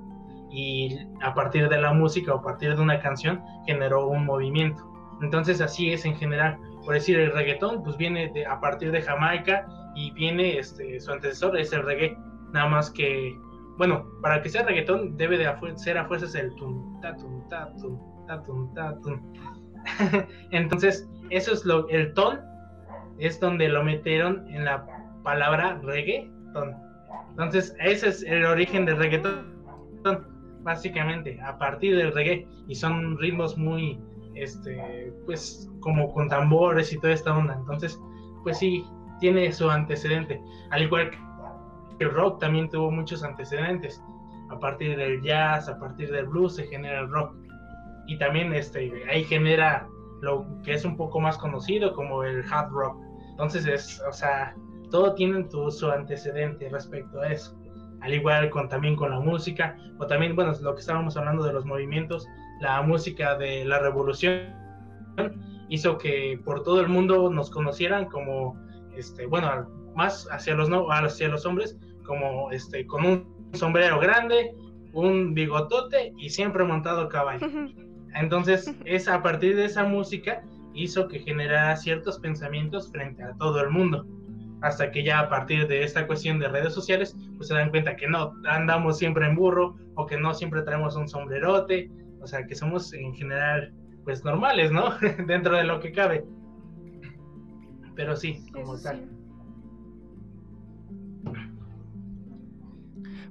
[SPEAKER 2] y a partir de la música o a partir de una canción generó un movimiento. Entonces así es en general. Por decir, el reggaetón pues viene de, a partir de Jamaica y viene este, su antecesor, es el reggae. Nada más que, bueno, para que sea reggaetón debe de ser a fuerzas el tum, ta, tum, ta, tum, ta. Entonces, eso es lo, el ton, es donde lo metieron en la palabra reggaetón. Entonces, ese es el origen del reggaetón, básicamente, a partir del reggae. Y son ritmos muy, este, pues como con tambores y toda esta onda. Entonces, pues sí, tiene su antecedente. Al igual que el rock también tuvo muchos antecedentes. A partir del jazz, a partir del blues se genera el rock. Y también este, ahí genera lo que es un poco más conocido como el hard rock. Entonces es, o sea, todo tiene su antecedente respecto a eso. Al igual con también con la música, o también, bueno, lo que estábamos hablando de los movimientos, la música de la revolución hizo que por todo el mundo nos conocieran como, este, bueno, más hacia los, no, hacia los hombres, como este, con un sombrero grande, un bigotote y siempre montado a caballo. Entonces, es a partir de esa música hizo que generara ciertos pensamientos frente a todo el mundo. Hasta que ya a partir de esta cuestión de redes sociales, pues se dan cuenta que no andamos siempre en burro o que no siempre traemos un sombrerote o sea, que somos en general, pues normales, ¿no? Dentro de lo que cabe. Pero sí, como tal.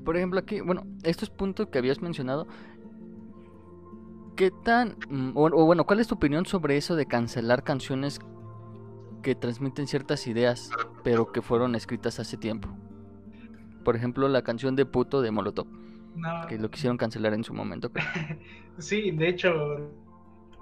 [SPEAKER 1] Por ejemplo, aquí, bueno, estos puntos que habías mencionado, ¿qué tan, mm, o, o, bueno, cuál es tu opinión sobre eso de cancelar canciones que transmiten ciertas ideas, pero que fueron escritas hace tiempo? Por ejemplo, la canción de puto de Molotov. Que lo quisieron cancelar en su momento.
[SPEAKER 2] sí, de hecho,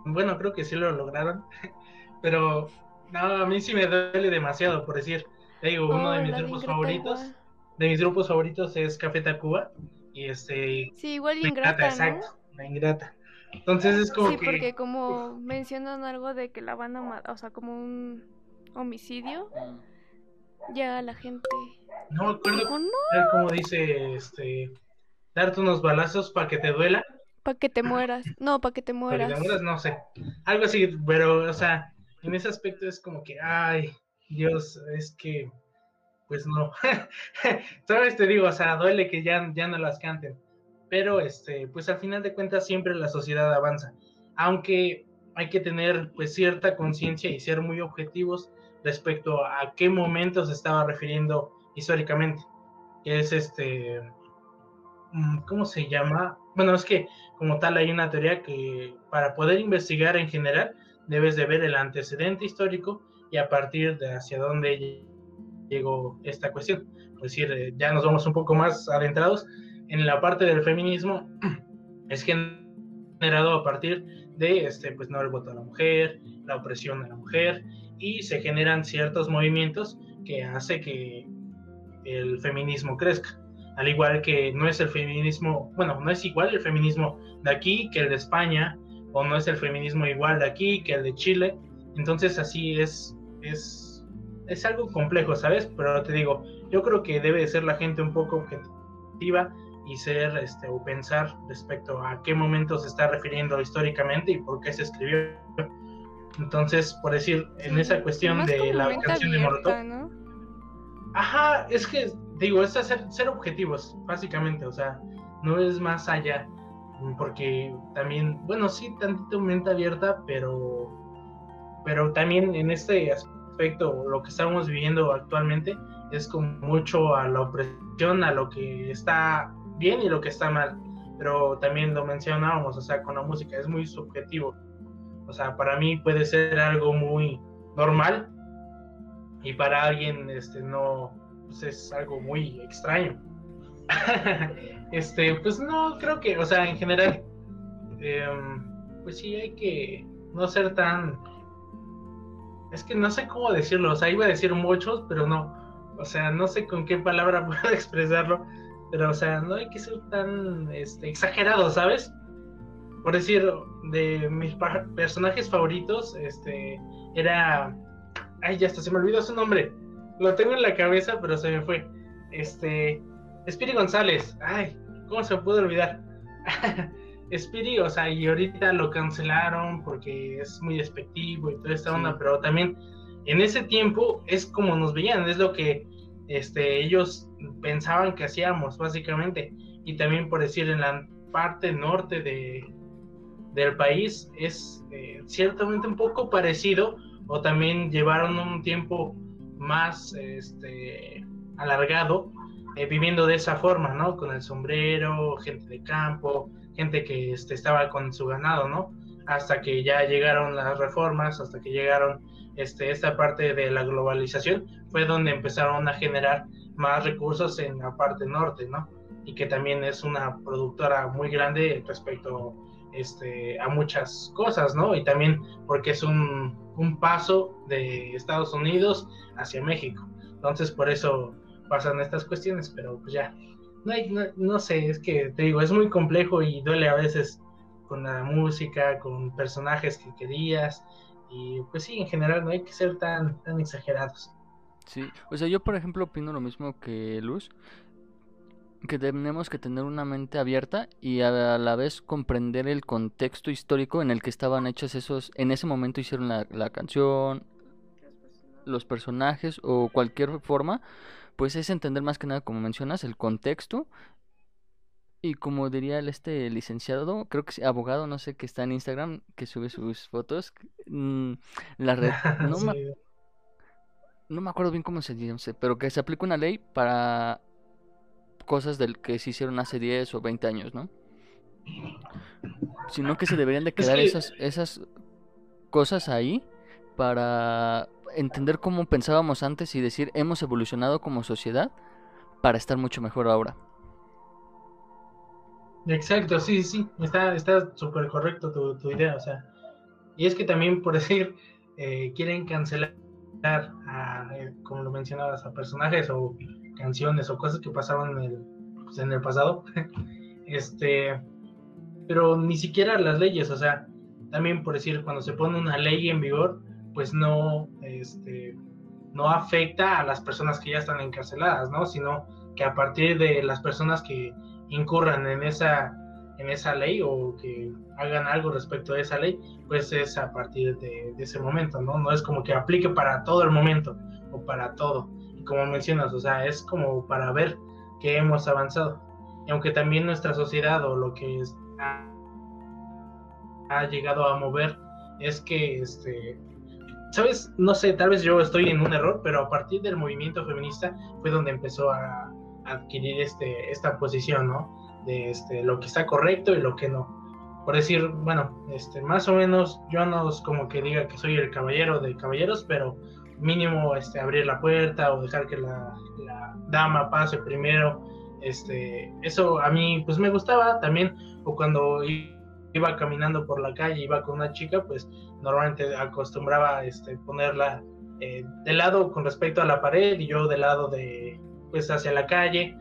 [SPEAKER 2] bueno, creo que sí lo lograron. Pero no, a mí sí me duele demasiado, por decir. Te digo, uno de mis grupos favoritos, de mis grupos favoritos es Café Tacuba. Y este.
[SPEAKER 3] Sí, igual Ingrata.
[SPEAKER 2] Exacto, la Ingrata. Entonces es como.
[SPEAKER 3] Sí, porque como mencionan algo de que la van a o sea, como un homicidio, mm. ya la gente.
[SPEAKER 2] No acuerdo. Como dice este darte unos balazos para que te duela.
[SPEAKER 3] Para que te mueras. No, para que te mueras.
[SPEAKER 2] Para que te mueras, no sé. Algo así, pero, o sea, en ese aspecto es como que, ay, Dios, es que, pues no. ¿Sabes? Te digo, o sea, duele que ya, ya no las canten. Pero, este, pues al final de cuentas siempre la sociedad avanza. Aunque hay que tener, pues, cierta conciencia y ser muy objetivos respecto a qué momento se estaba refiriendo históricamente. Que es, este, ¿cómo se llama? Bueno, es que como tal hay una teoría que para poder investigar en general debes de ver el antecedente histórico y a partir de hacia dónde llegó esta cuestión. Es decir, eh, ya nos vamos un poco más adentrados. en la parte del feminismo es generado a partir de este, pues no el voto a la mujer, la opresión a la mujer, y se generan ciertos movimientos que hace que el feminismo crezca. Al igual que no es el feminismo, bueno, no es igual el feminismo de aquí que el de España, o no es el feminismo igual de aquí que el de Chile. Entonces así es, es, es algo complejo, ¿sabes? Pero te digo, yo creo que debe ser la gente un poco objetiva y ser este, o pensar respecto a qué momento se está refiriendo históricamente y por qué se escribió. Entonces, por decir, en esa cuestión de la canción de Molotov. ¿no? Ajá, es que, digo, es hacer, ser objetivos, básicamente, o sea, no es más allá, porque también, bueno, sí, tantito mente abierta, pero, pero también en este aspecto, lo que estamos viviendo actualmente es con mucho a la opresión, a lo que está bien y lo que está mal. Pero también lo mencionábamos, o sea, con la música es muy subjetivo. O sea, para mí puede ser algo muy normal y para alguien este no pues es algo muy extraño. este, pues no, creo que, o sea, en general, em, pues sí hay que no ser tan. Es que no sé cómo decirlo, o sea, iba a decir muchos, pero no. O sea, no sé con qué palabra puedo expresarlo pero, o sea, no hay que ser tan este, exagerado, ¿sabes? Por decir, de mis personajes favoritos, este, era... Ay, ya hasta se me olvidó su nombre. Lo tengo en la cabeza, pero se me fue. Este... Spiri González. Ay, ¿cómo se me puede olvidar? Spiri, o sea, y ahorita lo cancelaron porque es muy despectivo y toda esta onda, pero también en ese tiempo es como nos veían, es lo que este, ellos pensaban que hacíamos, básicamente. Y también por decir, en la parte norte de, del país es eh, ciertamente un poco parecido, o también llevaron un tiempo más este, alargado eh, viviendo de esa forma, ¿no? Con el sombrero, gente de campo, gente que este, estaba con su ganado, ¿no? Hasta que ya llegaron las reformas, hasta que llegaron este, esta parte de la globalización, fue donde empezaron a generar más recursos en la parte norte, ¿no? Y que también es una productora muy grande respecto este, a muchas cosas, ¿no? Y también porque es un, un paso de Estados Unidos hacia México. Entonces, por eso pasan estas cuestiones, pero pues ya, no, hay, no, sé, es que te digo, es muy complejo y duele a veces con la música, con personajes que querías, y pues sí, en general no hay que ser tan, tan exagerados.
[SPEAKER 1] Sí, o sea, yo por ejemplo opino lo mismo que Luz, que tenemos que tener una mente abierta y a la vez comprender el contexto histórico en el que estaban hechos esos, en ese momento hicieron la, la canción, los personajes o cualquier forma, pues es entender más que nada, como mencionas, el contexto. Y como diría el este licenciado, creo que es abogado, no sé, que está en Instagram, que sube sus fotos, mm, la red, no, no me acuerdo bien cómo se dice, pero que se aplica una ley para cosas del que se hicieron hace 10 o 20 años, ¿no? Sino que se deberían de quedar esas, esas cosas ahí para entender cómo pensábamos antes y decir hemos evolucionado como sociedad para estar mucho mejor ahora.
[SPEAKER 2] Exacto, sí, sí, está súper correcto tu, tu, idea, o sea, y es que también por decir, eh, quieren cancelar a, eh, como lo mencionabas, a personajes o canciones o cosas que pasaban en el, pues, en el pasado. este, pero ni siquiera las leyes, o sea, también por decir, cuando se pone una ley en vigor, pues no, este, no afecta a las personas que ya están encarceladas, ¿no? Sino que a partir de las personas que incurran en esa en esa ley o que hagan algo respecto a esa ley, pues es a partir de, ese momento, ¿no? No es como que aplique para todo el momento o para todo. Como mencionas, o sea, es como para ver que hemos avanzado. Y aunque también nuestra sociedad o lo que ha, ha, llegado a mover es que, este, ¿sabes? No sé, tal vez yo estoy en un error, pero a partir del movimiento feminista fue donde empezó a, adquirir este, esta posición, ¿no? de este, lo que está correcto y lo que no. Por decir, bueno, este, más o menos yo no es como que diga que soy el caballero de caballeros, pero mínimo este, abrir la puerta o dejar que la, dama pase primero este, eso a mí pues me gustaba también, o cuando iba caminando por la calle, iba con una chica, pues normalmente acostumbraba este, ponerla eh, de lado con respecto a la pared y yo de lado de, pues hacia la calle.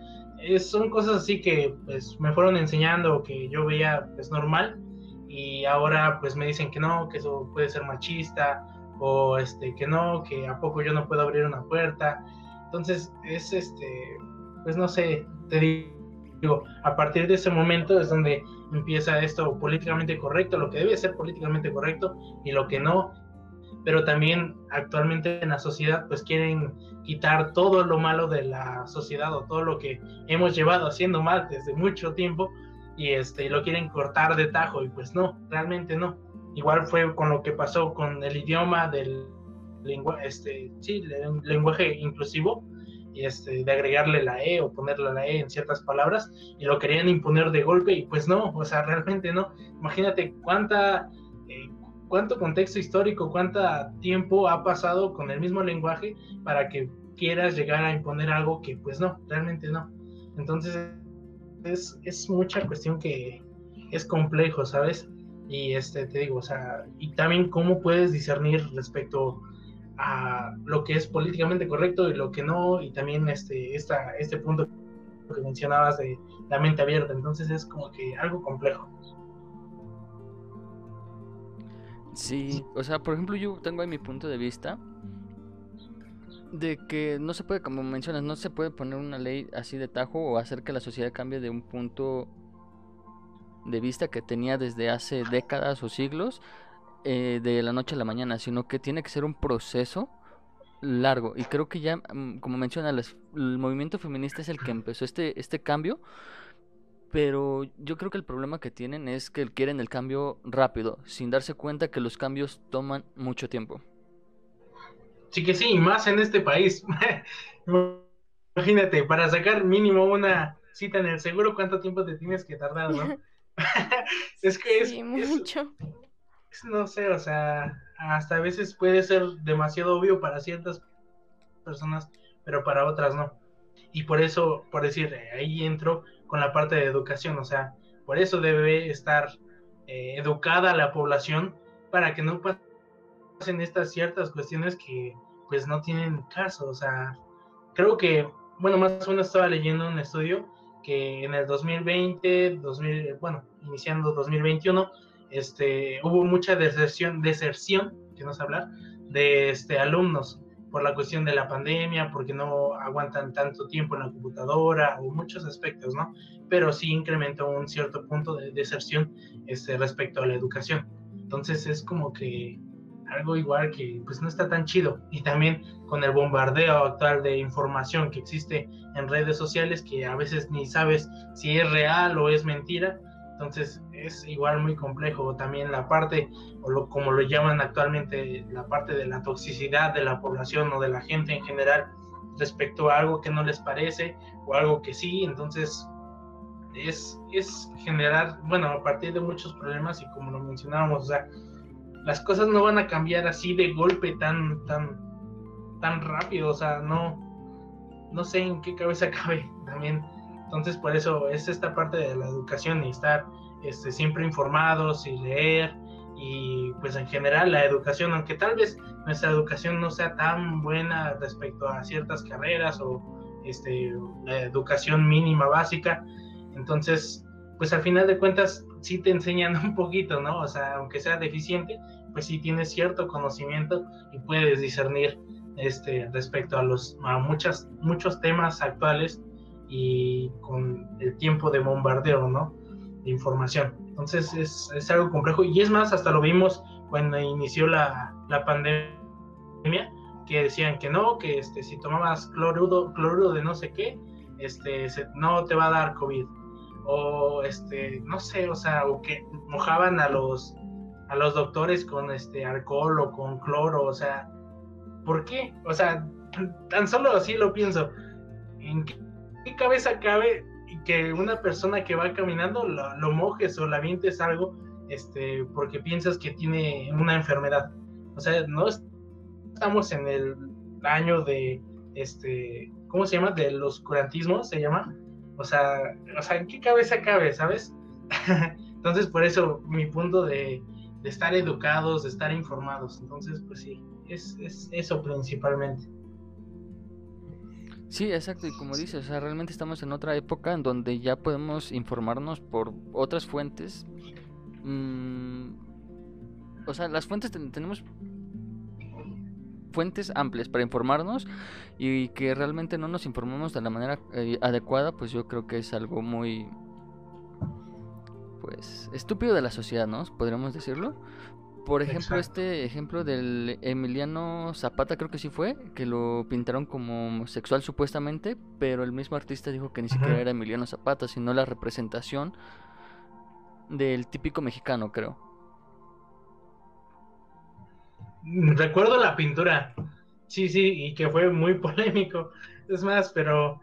[SPEAKER 2] son cosas así que pues me fueron enseñando que yo veía pues normal y ahora pues me dicen que no, que eso puede ser machista o este que no, que a poco yo no puedo abrir una puerta. Entonces es este, pues no sé, te digo, a partir de ese momento es donde empieza esto políticamente correcto, lo que debe ser políticamente correcto y lo que no, pero también actualmente en la sociedad pues quieren quitar todo lo malo de la sociedad o todo lo que hemos llevado haciendo mal desde mucho tiempo y este lo quieren cortar de tajo y pues no, realmente no. Igual fue con lo que pasó con el idioma del lenguaje, este, sí, lenguaje inclusivo, este, de agregarle la E o ponerle la E en ciertas palabras, y lo querían imponer de golpe, y pues no, o sea, realmente no. Imagínate cuánta, eh, cuánto contexto histórico, cuánto tiempo ha pasado con el mismo lenguaje para que quieras llegar a imponer algo que pues no, realmente no. Entonces es, es mucha cuestión que es complejo, ¿sabes? Y este, te digo, o sea, y también cómo puedes discernir respecto a lo que es políticamente correcto y lo que no, y también este, esta, este punto que mencionabas de la mente abierta, entonces es como que algo complejo.
[SPEAKER 1] Sí, o sea, por ejemplo, yo tengo ahí mi punto de vista de que no se puede, como mencionas, no se puede poner una ley así de tajo o hacer que la sociedad cambie de un punto de vista que tenía desde hace décadas o siglos eh, de la noche a la mañana, sino que tiene que ser un proceso largo. Y creo que ya, mm, como menciona, el movimiento feminista es el que empezó este, este cambio, pero yo creo que el problema que tienen es que quieren el cambio rápido, sin darse cuenta que los cambios toman mucho tiempo.
[SPEAKER 2] Sí que sí, más en este país. Imagínate, para sacar mínimo una cita en el seguro, ¿cuánto tiempo te tienes que tardar, no? es que es, mucho. no sé, o sea, hasta a veces puede ser demasiado obvio para ciertas personas, pero para otras no. Y por eso, por decir, ahí entro con la parte de educación, o sea, por eso debe estar eh, educada la población para que no pasen estas ciertas cuestiones que pues no tienen caso, o sea, creo que, bueno, más o menos estaba leyendo un estudio que en el 2020, 2000, bueno, iniciando 2021, este, hubo mucha deserción, deserción, que no sé hablar, de este, alumnos por la cuestión de la pandemia, porque no aguantan tanto tiempo en la computadora o muchos aspectos, ¿no? Pero sí incrementó un cierto punto de deserción este, respecto a la educación. Entonces es como que algo igual que pues no está tan chido. Y también con el bombardeo actual de información que existe en redes sociales que a veces ni sabes si es real o es mentira. Entonces es igual muy complejo. También la parte, o lo, como lo llaman actualmente, la parte de la toxicidad de la población o de la gente en general respecto a algo que no les parece o algo que sí. Entonces es, es generar, bueno, a partir de muchos problemas y como lo mencionábamos, o sea, las cosas no van a cambiar así de golpe tan, tan, tan rápido, o sea, no, no sé en qué cabeza cabe también. Entonces, por eso es esta parte de la educación y estar este, siempre informados y leer y pues en general la educación, aunque tal vez nuestra educación no sea tan buena respecto a ciertas carreras o este, la educación mínima básica, entonces pues al final de cuentas sí te enseñan un poquito, ¿no? O sea, aunque sea deficiente, pues sí tienes cierto conocimiento y puedes discernir este, respecto a, los, a muchas, muchos temas actuales y con el tiempo de bombardeo, ¿no? De información. Entonces es, es algo complejo y es más, hasta lo vimos cuando inició la, la pandemia, que decían que no, que este, si tomabas cloruro, cloruro de no sé qué, este, no te va a dar COVID o este, no sé, o sea, o que mojaban a los a los doctores con este alcohol o con cloro, o sea, ¿por qué? O sea, tan solo así lo pienso. ¿En qué, cabeza cabe que una persona que va caminando lo, mojes o la vientes algo este, porque piensas que tiene una enfermedad? O sea, no estamos en el año de, este, ¿cómo se llama? De los curantismos, se llama O sea, o sea, ¿en qué cabeza cabe, sabes? Entonces, por eso mi punto de, estar educados, de estar informados. Entonces, pues sí, es, es eso principalmente.
[SPEAKER 1] Sí, exacto, y como dices, o sea, realmente estamos en otra época en donde ya podemos informarnos por otras fuentes. Mm, o sea, las fuentes tenemos fuentes amplias para informarnos y que realmente no nos informamos de la manera eh, adecuada, pues yo creo que es algo muy pues estúpido de la sociedad, ¿no? Podríamos decirlo. Por ejemplo, este ejemplo del Emiliano Zapata, creo que sí fue, que lo pintaron como sexual supuestamente, pero el mismo artista dijo que ni siquiera era Emiliano Zapata, sino la representación del típico mexicano, creo.
[SPEAKER 2] Recuerdo la pintura, sí, sí, y que fue muy polémico. Es más, pero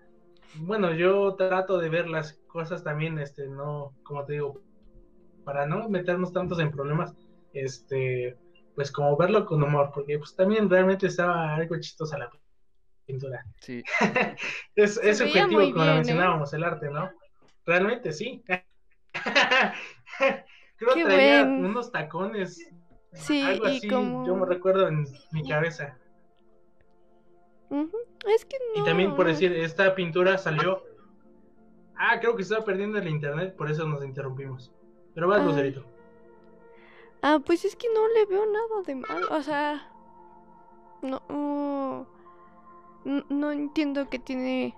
[SPEAKER 2] bueno, yo trato de ver las cosas también, este, no, como te digo, para no meternos tantos en problemas, este, pues como verlo con humor, porque pues también realmente estaba algo chistosa la pintura.
[SPEAKER 1] Sí.
[SPEAKER 2] es, es subjetivo, como ¿eh? mencionábamos, el arte, ¿no? Realmente sí. Creo que traía unos tacones. Sí, algo así, yo me recuerdo en mi cabeza.
[SPEAKER 3] Es que
[SPEAKER 2] Y también por decir, esta pintura salió. Ah, creo que estaba perdiendo el internet, por eso nos interrumpimos. Pero vas, Lucerito.
[SPEAKER 3] Ah, pues es que no le veo nada de mal. O sea, no, no, entiendo que tiene.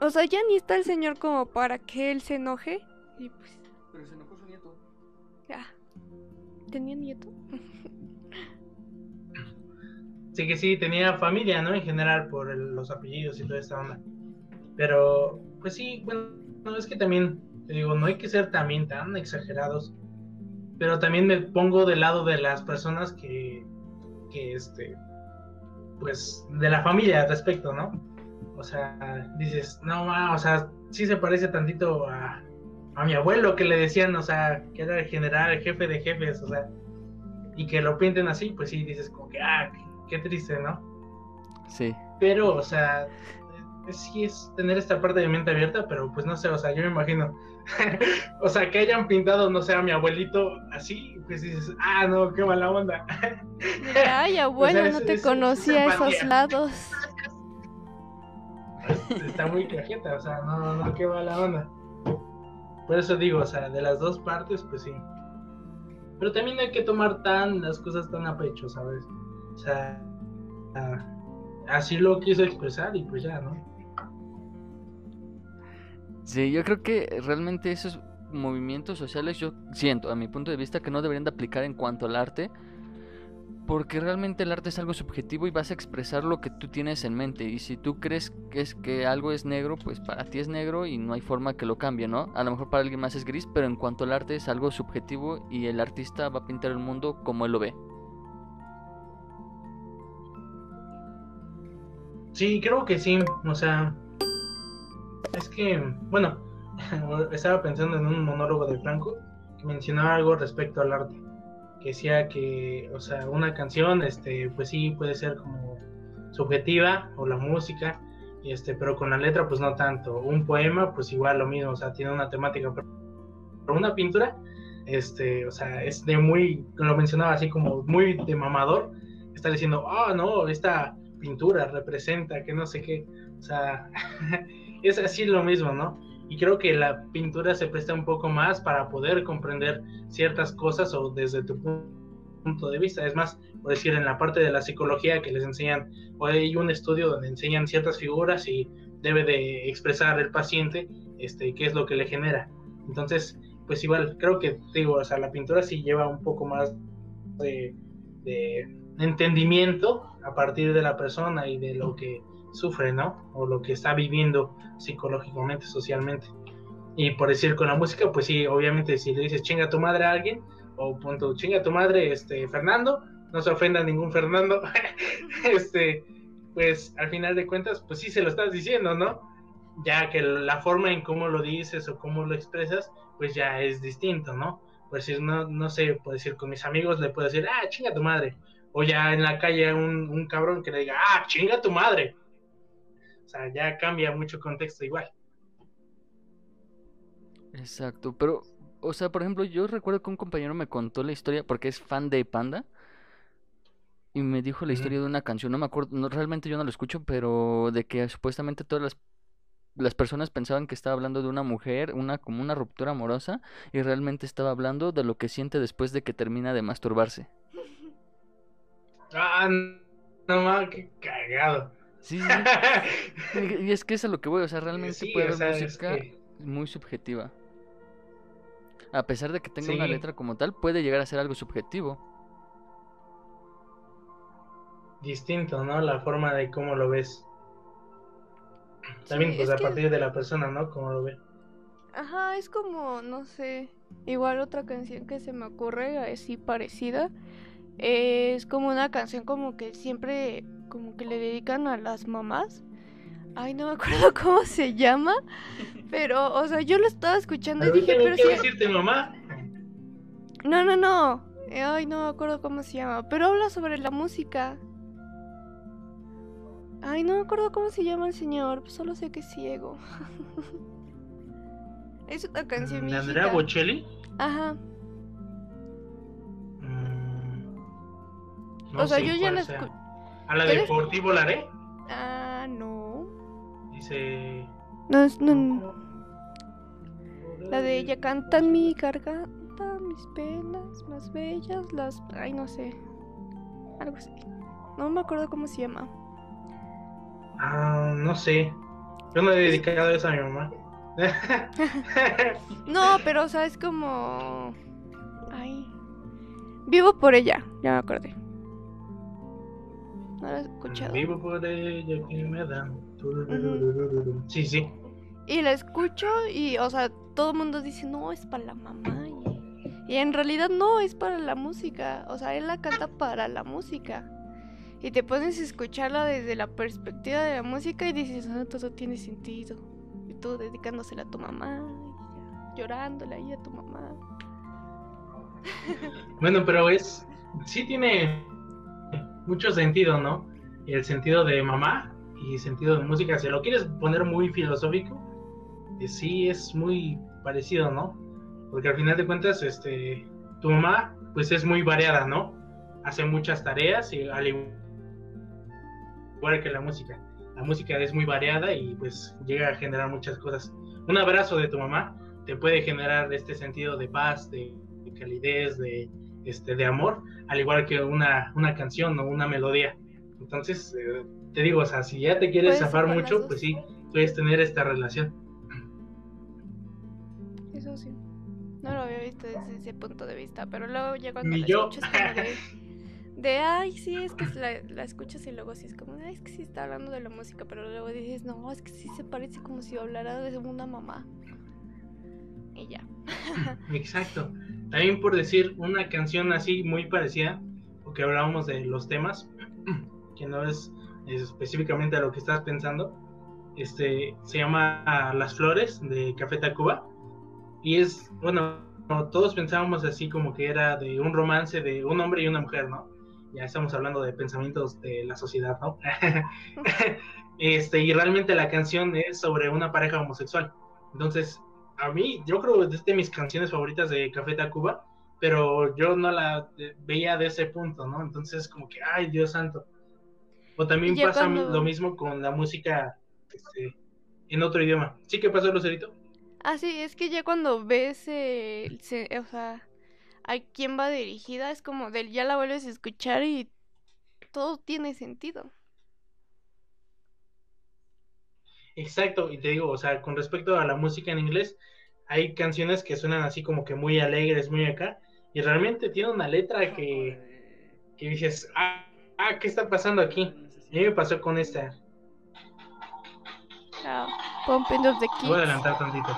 [SPEAKER 3] O sea, ya ni está el señor como para que él se enoje. Y pues.
[SPEAKER 1] Pero se enojó su nieto.
[SPEAKER 3] Ya. ¿Tenía nieto?
[SPEAKER 2] sí que sí, tenía familia, ¿no? En general, por los apellidos y toda esta onda. Pero, pues sí, bueno, es que también digo, no hay que ser también tan exagerados, pero también me pongo del lado de las personas que, que este, pues, de la familia al respecto, ¿no? O sea, dices, no, o sea, sí se parece tantito a, a mi abuelo que le decían, o sea, que era el general, el jefe de jefes, o sea, y que lo pinten así, pues sí, dices como que, ah, qué, qué triste, ¿no?
[SPEAKER 1] Sí.
[SPEAKER 2] Pero, o sea, sí es tener esta parte de mente abierta, pero pues no sé, o sea, yo me imagino, o sea, que hayan pintado, no sé, a mi abuelito así, pues dices, ah, no, qué mala onda.
[SPEAKER 3] Ay, abuelo, no te conocía esos lados.
[SPEAKER 2] Está muy cajeta, o sea, no, no, qué mala onda. Por eso digo, o sea, de las dos partes, pues sí. Pero también hay que tomar tan las cosas tan a pecho, ¿sabes? O sea, así lo quiso expresar y pues ya, ¿no?
[SPEAKER 1] Sí, yo creo que realmente esos movimientos sociales yo siento, a mi punto de vista, que no deberían de aplicar en cuanto al arte, porque realmente el arte es algo subjetivo y vas a expresar lo que tú tienes en mente. Y si tú crees que, es, que algo es negro, pues para ti es negro y no hay forma que lo cambie, ¿no? A lo mejor para alguien más es gris, pero en cuanto al arte es algo subjetivo y el artista va a pintar el mundo como él lo ve.
[SPEAKER 2] Sí, creo que sí. O sea, es que, bueno, estaba pensando en un monólogo de Franco que mencionaba algo respecto al arte. Que decía que, o sea, una canción, este, pues sí puede ser como subjetiva o la música, este, pero con la letra, pues no tanto. Un poema, pues igual lo mismo, o sea, tiene una temática. Pero una pintura, este, o sea, es de muy, lo mencionaba así como muy de mamador, está diciendo, ah, no, esta pintura representa que no sé qué, o sea, es así lo mismo, ¿no? Y creo que la pintura se presta un poco más para poder comprender ciertas cosas o desde tu punto de vista. Es más, por decir, en la parte de la psicología que les enseñan, o hay un estudio donde enseñan ciertas figuras y debe de expresar el paciente este, qué es lo que le genera. Entonces, pues igual, creo que, digo, o sea, la pintura sí lleva un poco más de, de entendimiento a partir de la persona y de lo que sufre, ¿no? O lo que está viviendo psicológicamente, socialmente. Y por decir con la música, pues sí, obviamente si le dices chinga tu madre a alguien, o punto chinga tu madre, este, Fernando, no se ofenda ningún Fernando, este, pues al final de cuentas, pues sí se lo estás diciendo, ¿no? Ya que la forma en cómo lo dices o cómo lo expresas, pues ya es distinto, ¿no? Por decir, no, no sé, por decir con mis amigos le puedo decir, ah, chinga tu madre. O ya en la calle un, un cabrón que le diga, ah, chinga tu madre. O sea, ya cambia mucho contexto igual.
[SPEAKER 1] Exacto, pero, o sea, por ejemplo, yo recuerdo que un compañero me contó la historia, porque es fan de Panda, y me dijo la historia de una canción, no me acuerdo, no, realmente yo no lo escucho, pero de que supuestamente todas las, las personas pensaban que estaba hablando de una mujer, una como una ruptura amorosa, y realmente estaba hablando de lo que siente después de que termina de masturbarse.
[SPEAKER 2] Ah, no mames, qué cagado.
[SPEAKER 1] Sí, sí. Y es que es a lo que voy, o sea, realmente
[SPEAKER 2] Sí,
[SPEAKER 1] puede
[SPEAKER 2] o
[SPEAKER 1] haber
[SPEAKER 2] sea, es
[SPEAKER 1] música
[SPEAKER 2] que-
[SPEAKER 1] muy subjetiva. A pesar de que tenga una letra como tal, puede llegar a ser algo subjetivo.
[SPEAKER 2] distinto, ¿no? La forma de cómo lo ves. También,
[SPEAKER 3] Sí,
[SPEAKER 2] pues
[SPEAKER 3] es
[SPEAKER 2] a
[SPEAKER 3] que-
[SPEAKER 2] partir de la persona, ¿no? Cómo lo ve.
[SPEAKER 3] Ajá, es como, no sé, igual otra canción que se me ocurre así parecida. Es como una canción como que siempre, como que le dedican a las mamás. Ay, no me acuerdo cómo se llama, pero, o sea, yo lo estaba escuchando y dije, pero sí,
[SPEAKER 2] decirte, mamá.
[SPEAKER 3] no, no, no, Eh, ay, no me acuerdo cómo se llama, pero habla sobre la música. Ay, no me acuerdo cómo se llama el señor, solo sé que es ciego. es una canción
[SPEAKER 2] ¿De Andrea. Bocelli?
[SPEAKER 3] Ajá.
[SPEAKER 2] Mm,
[SPEAKER 3] O sea, yo ya la
[SPEAKER 2] sea. ¿A la
[SPEAKER 3] ¿Tú
[SPEAKER 2] de
[SPEAKER 3] eres-
[SPEAKER 2] Por ti volaré?
[SPEAKER 3] Ah, no.
[SPEAKER 2] Dice.
[SPEAKER 3] No, es- no, La de ella canta en mi garganta, mis penas más bellas, las... Ay, no sé. Algo así. No me acuerdo cómo se llama.
[SPEAKER 2] Ah, no sé. Yo no he dedicado eso a mi mamá.
[SPEAKER 3] No, pero o sea, es como... Ay. Vivo por ella, ya me acordé. ¿No la has escuchado?
[SPEAKER 2] Vivo por ella que me dan. Sí, sí.
[SPEAKER 3] Y la escucho y, o sea, todo el mundo dice, no, es para la mamá. Y, y en realidad no, es para la música. O sea, él la canta para la música. Y te pones a escucharla desde la perspectiva de la música y dices, ah, todo tiene sentido. Y tú dedicándosela a tu mamá, y llorándola ahí a tu mamá.
[SPEAKER 2] Bueno, pero es. Sí tiene mucho sentido, ¿no? El sentido de mamá y sentido de música. Si lo quieres poner muy filosófico, eh, sí es muy parecido, ¿no? Porque al final de cuentas, este, tu mamá, pues es muy variada, ¿no? Hace muchas tareas y al igual que la música. La música es muy variada y pues llega a generar muchas cosas. Un abrazo de tu mamá te puede generar este sentido de paz, de, de calidez, de, este, de amor, al igual que una, una canción o una melodía. Entonces, eh, te digo, o sea, si ya te quieres zafar mucho, pues sí, puedes tener esta relación.
[SPEAKER 3] Eso sí. No lo había visto desde ese punto de vista, pero luego ya cuando
[SPEAKER 2] Ni yo.
[SPEAKER 3] escuchas como de, de, ay, sí, es que la, la escuchas y luego sí es como, ay, es que sí está hablando de la música, pero luego dices, no, es que sí se parece como si hablara de una mamá. Y ya.
[SPEAKER 2] Exacto. También por decir una canción así muy parecida, porque hablábamos de los temas, que no es, es específicamente a lo que estás pensando, este, se llama Las Flores de Café Tacuba. Y es, bueno, todos pensábamos así como que era de un romance de un hombre y una mujer, ¿no? Ya estamos hablando de pensamientos de la sociedad, ¿no? este, y realmente la canción es sobre una pareja homosexual. Entonces, a mí, yo creo que es de mis canciones favoritas de Café Tacuba, pero yo no la eh, veía de ese punto, ¿no? Entonces, como que, ay, Dios santo. O también
[SPEAKER 3] ya
[SPEAKER 2] pasa
[SPEAKER 3] cuando-
[SPEAKER 2] lo mismo con la música este, en otro idioma. ¿Sí que pasó, Lucerito?
[SPEAKER 3] Ah, sí, es que ya cuando ves, eh, se- o sea, a quién va dirigida, es como de, ya la vuelves a escuchar y todo tiene sentido.
[SPEAKER 2] Exacto, y te digo, o sea, con respecto a la música en inglés, hay canciones que suenan así como que muy alegres, muy acá, y realmente tiene una letra que, que dices, ah, ah, ¿qué está pasando aquí? A mí me pasó con esta.
[SPEAKER 3] Pumping of the
[SPEAKER 2] Voy a
[SPEAKER 3] Kids.
[SPEAKER 2] adelantar tantito.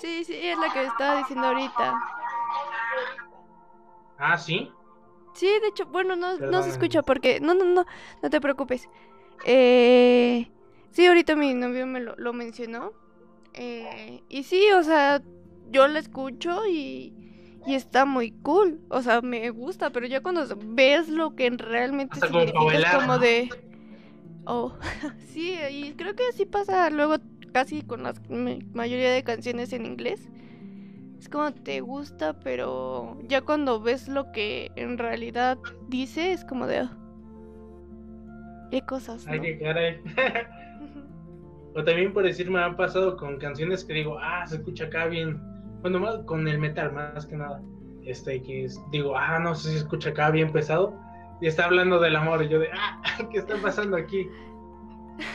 [SPEAKER 3] Sí, sí, es la que estaba diciendo ahorita.
[SPEAKER 2] Ah, sí.
[SPEAKER 3] Sí, de hecho, bueno, no, no se escucha porque... No, no, no, no te preocupes. Eh, sí, ahorita mi novio me lo, lo mencionó. Eh, y sí, o sea, yo la escucho y, y está muy cool. O sea, me gusta, pero ya cuando ves lo que realmente
[SPEAKER 2] Hasta como
[SPEAKER 3] significa es como de... Oh, sí, y creo que así pasa luego casi con la mayoría de canciones en inglés. es como te gusta, pero ya cuando ves lo que en realidad dice, es como de... "Ah, ¿Qué cosas?
[SPEAKER 2] Ay, qué caray. O también por decir, me han pasado con canciones que digo, ah, se escucha acá bien. Bueno, más con el metal, más que nada. Este, que es- digo, ah, no sé si se escucha acá bien pesado. Y está hablando del amor. Y yo de, ah, ¿qué está pasando aquí?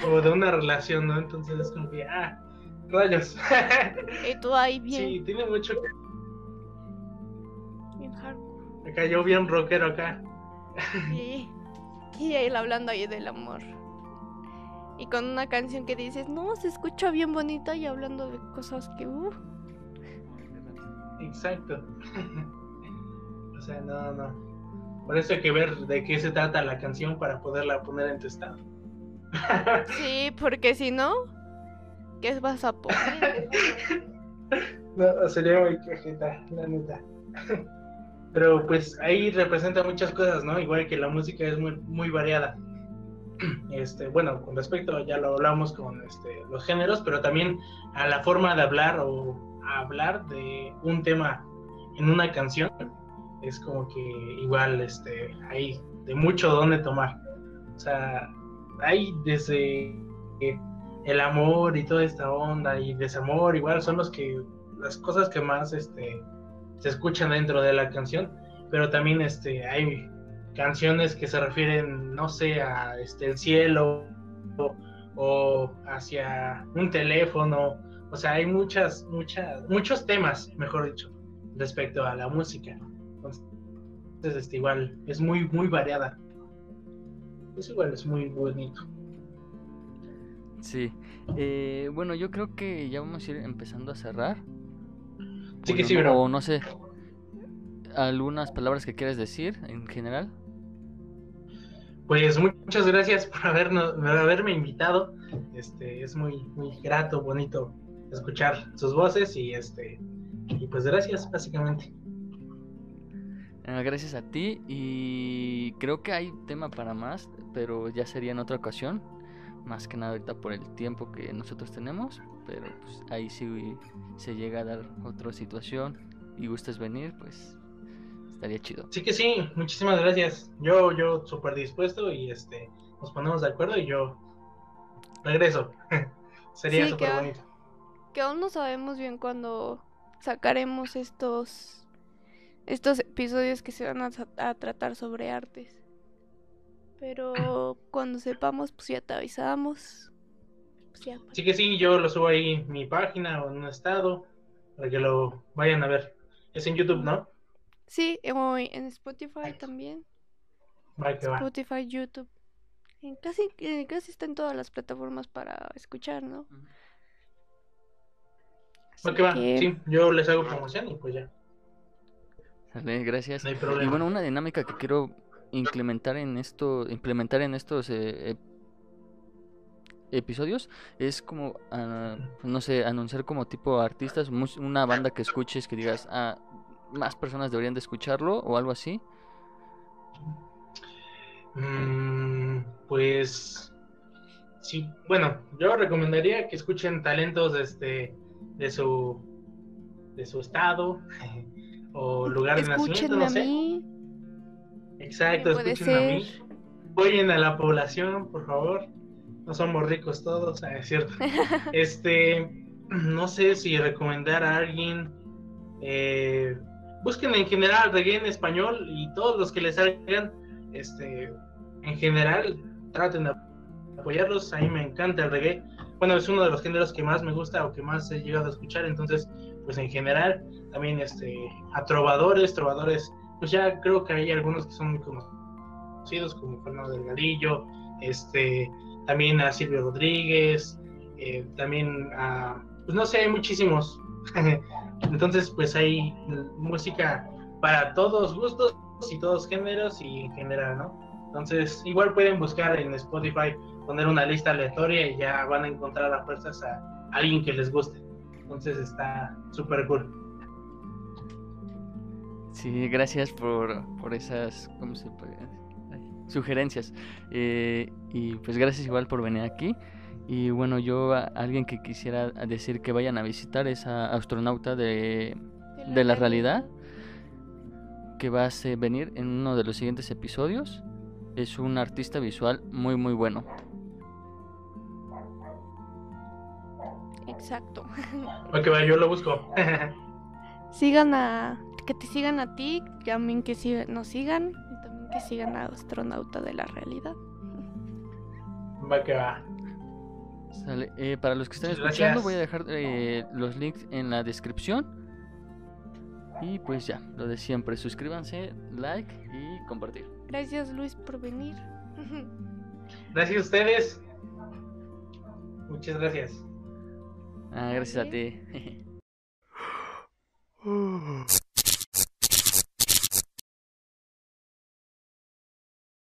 [SPEAKER 2] O de una relación, ¿no? Entonces es como que, ah, rayos.
[SPEAKER 3] Y tú ahí bien,
[SPEAKER 2] Sí, tiene mucho.
[SPEAKER 3] bien hardcore.
[SPEAKER 2] Acá yo bien rockero acá.
[SPEAKER 3] Sí. Y él hablando ahí del amor. Y con una canción que dices, no, se escucha bien bonita y hablando de cosas que, uh,
[SPEAKER 2] Exacto. o sea, no, no. Por eso hay que ver de qué se trata la canción para poderla poner en tu estado.
[SPEAKER 3] sí, porque si no, ¿qué vas a poner?
[SPEAKER 2] No, sería muy cajeta, la neta. Pero pues ahí representa muchas cosas, ¿no? Igual que la música es muy, muy variada. Este, bueno, con respecto, ya lo hablamos con este, los géneros, pero también a la forma de hablar o hablar de un tema en una canción, es como que igual este, hay de mucho donde tomar. O sea, hay desde el amor y toda esta onda y desamor, igual son los que las cosas que más este, se escuchan dentro de la canción, pero también este, hay canciones que se refieren, no sé, a este, el cielo o, o hacia un teléfono, o sea, hay muchas, muchas, muchos temas, mejor dicho, respecto a la música. Entonces, este, igual, es muy, muy variada. Es igual, es muy bonito.
[SPEAKER 1] Sí. Eh, bueno, yo creo que ya vamos a ir empezando a cerrar.
[SPEAKER 2] Sí que sí, bro.
[SPEAKER 1] O no sé, algunas palabras que quieres decir en general.
[SPEAKER 2] Pues muchas gracias por, habernos, por haberme invitado. Este, es muy, muy grato, bonito escuchar sus voces y este y pues gracias básicamente.
[SPEAKER 1] Eh, gracias a ti y creo que hay tema para más, pero ya sería en otra ocasión. Más que nada ahorita por el tiempo que nosotros tenemos, pero pues ahí si se llega a dar otra situación y gustes venir, pues estaría chido.
[SPEAKER 2] Así que sí, muchísimas gracias. Yo, yo súper dispuesto y este nos ponemos de acuerdo y yo regreso. Sería
[SPEAKER 3] Sí,
[SPEAKER 2] súper bonito.
[SPEAKER 3] que aún no sabemos bien cuándo sacaremos estos estos episodios que se van a, tratar sobre artes. Pero cuando sepamos, pues ya te avisamos. Pues ya, pues.
[SPEAKER 2] Así que sí, yo lo subo ahí en mi página o en un estado para que lo vayan a ver. Es en YouTube, ¿no?
[SPEAKER 3] Sí, o en Spotify también.
[SPEAKER 2] Va que va.
[SPEAKER 3] Spotify, YouTube. En casi, eh, casi está en todas las plataformas para escuchar, ¿no?
[SPEAKER 2] Va
[SPEAKER 3] Así
[SPEAKER 2] que va.
[SPEAKER 3] que-
[SPEAKER 2] Sí, yo les hago promoción y pues ya.
[SPEAKER 1] Gracias.
[SPEAKER 2] No hay
[SPEAKER 1] Y
[SPEAKER 2] problema.
[SPEAKER 1] bueno, una dinámica que quiero implementar en esto, implementar en estos eh, ep- episodios es como, ah, no sé, anunciar como tipo artistas, una banda que escuches que digas, ah, más personas deberían de escucharlo o algo así.
[SPEAKER 2] Mm, pues sí, bueno, yo recomendaría que escuchen talentos este, de su de su estado o lugar de nacimiento, no
[SPEAKER 3] a
[SPEAKER 2] sé.
[SPEAKER 3] mí.
[SPEAKER 2] Exacto, escuchen a mí. Apoyen a la población, por favor. No somos ricos todos, ah, es cierto. Este, no sé si recomendar a alguien. eh, busquen en general reggae en español y todos los que les salgan, este, en general, traten de apoyarlos. A mí me encanta el reggae. Bueno, es uno de los géneros que más me gusta o que más he llegado a escuchar. Entonces, pues en general, también este, a trovadores, trovadores, pues ya creo que hay algunos que son muy conocidos, como Fernando Delgadillo, este, también a Silvio Rodríguez, eh, también a, pues no sé, hay muchísimos. Entonces, pues hay música para todos gustos y todos géneros y en general, ¿no? Entonces, igual pueden buscar en Spotify, poner una lista aleatoria y ya van a encontrar a fuerzas a alguien que les guste. Entonces está súper cool.
[SPEAKER 1] Sí, gracias por, por esas, ¿cómo se Sugerencias. Eh, y pues gracias igual por venir aquí. Y bueno, yo a alguien que quisiera decir que vayan a visitar es a Astronauta de
[SPEAKER 3] De
[SPEAKER 1] la realidad que va a venir en uno de los siguientes episodios. Es un artista visual muy muy bueno.
[SPEAKER 3] Exacto.
[SPEAKER 2] Ok, va, yo lo busco.
[SPEAKER 3] sigan a que te sigan a ti, también que siga- nos sigan y también que sigan a astronauta de la realidad.
[SPEAKER 2] va que va.
[SPEAKER 1] Sale. Eh, para los que están escuchando voy a dejar eh, los links en la descripción. Y pues ya, lo de siempre, suscríbanse, like y compartir.
[SPEAKER 3] Gracias Luis por venir.
[SPEAKER 2] Gracias a ustedes. Muchas gracias.
[SPEAKER 1] Ah, gracias a ti.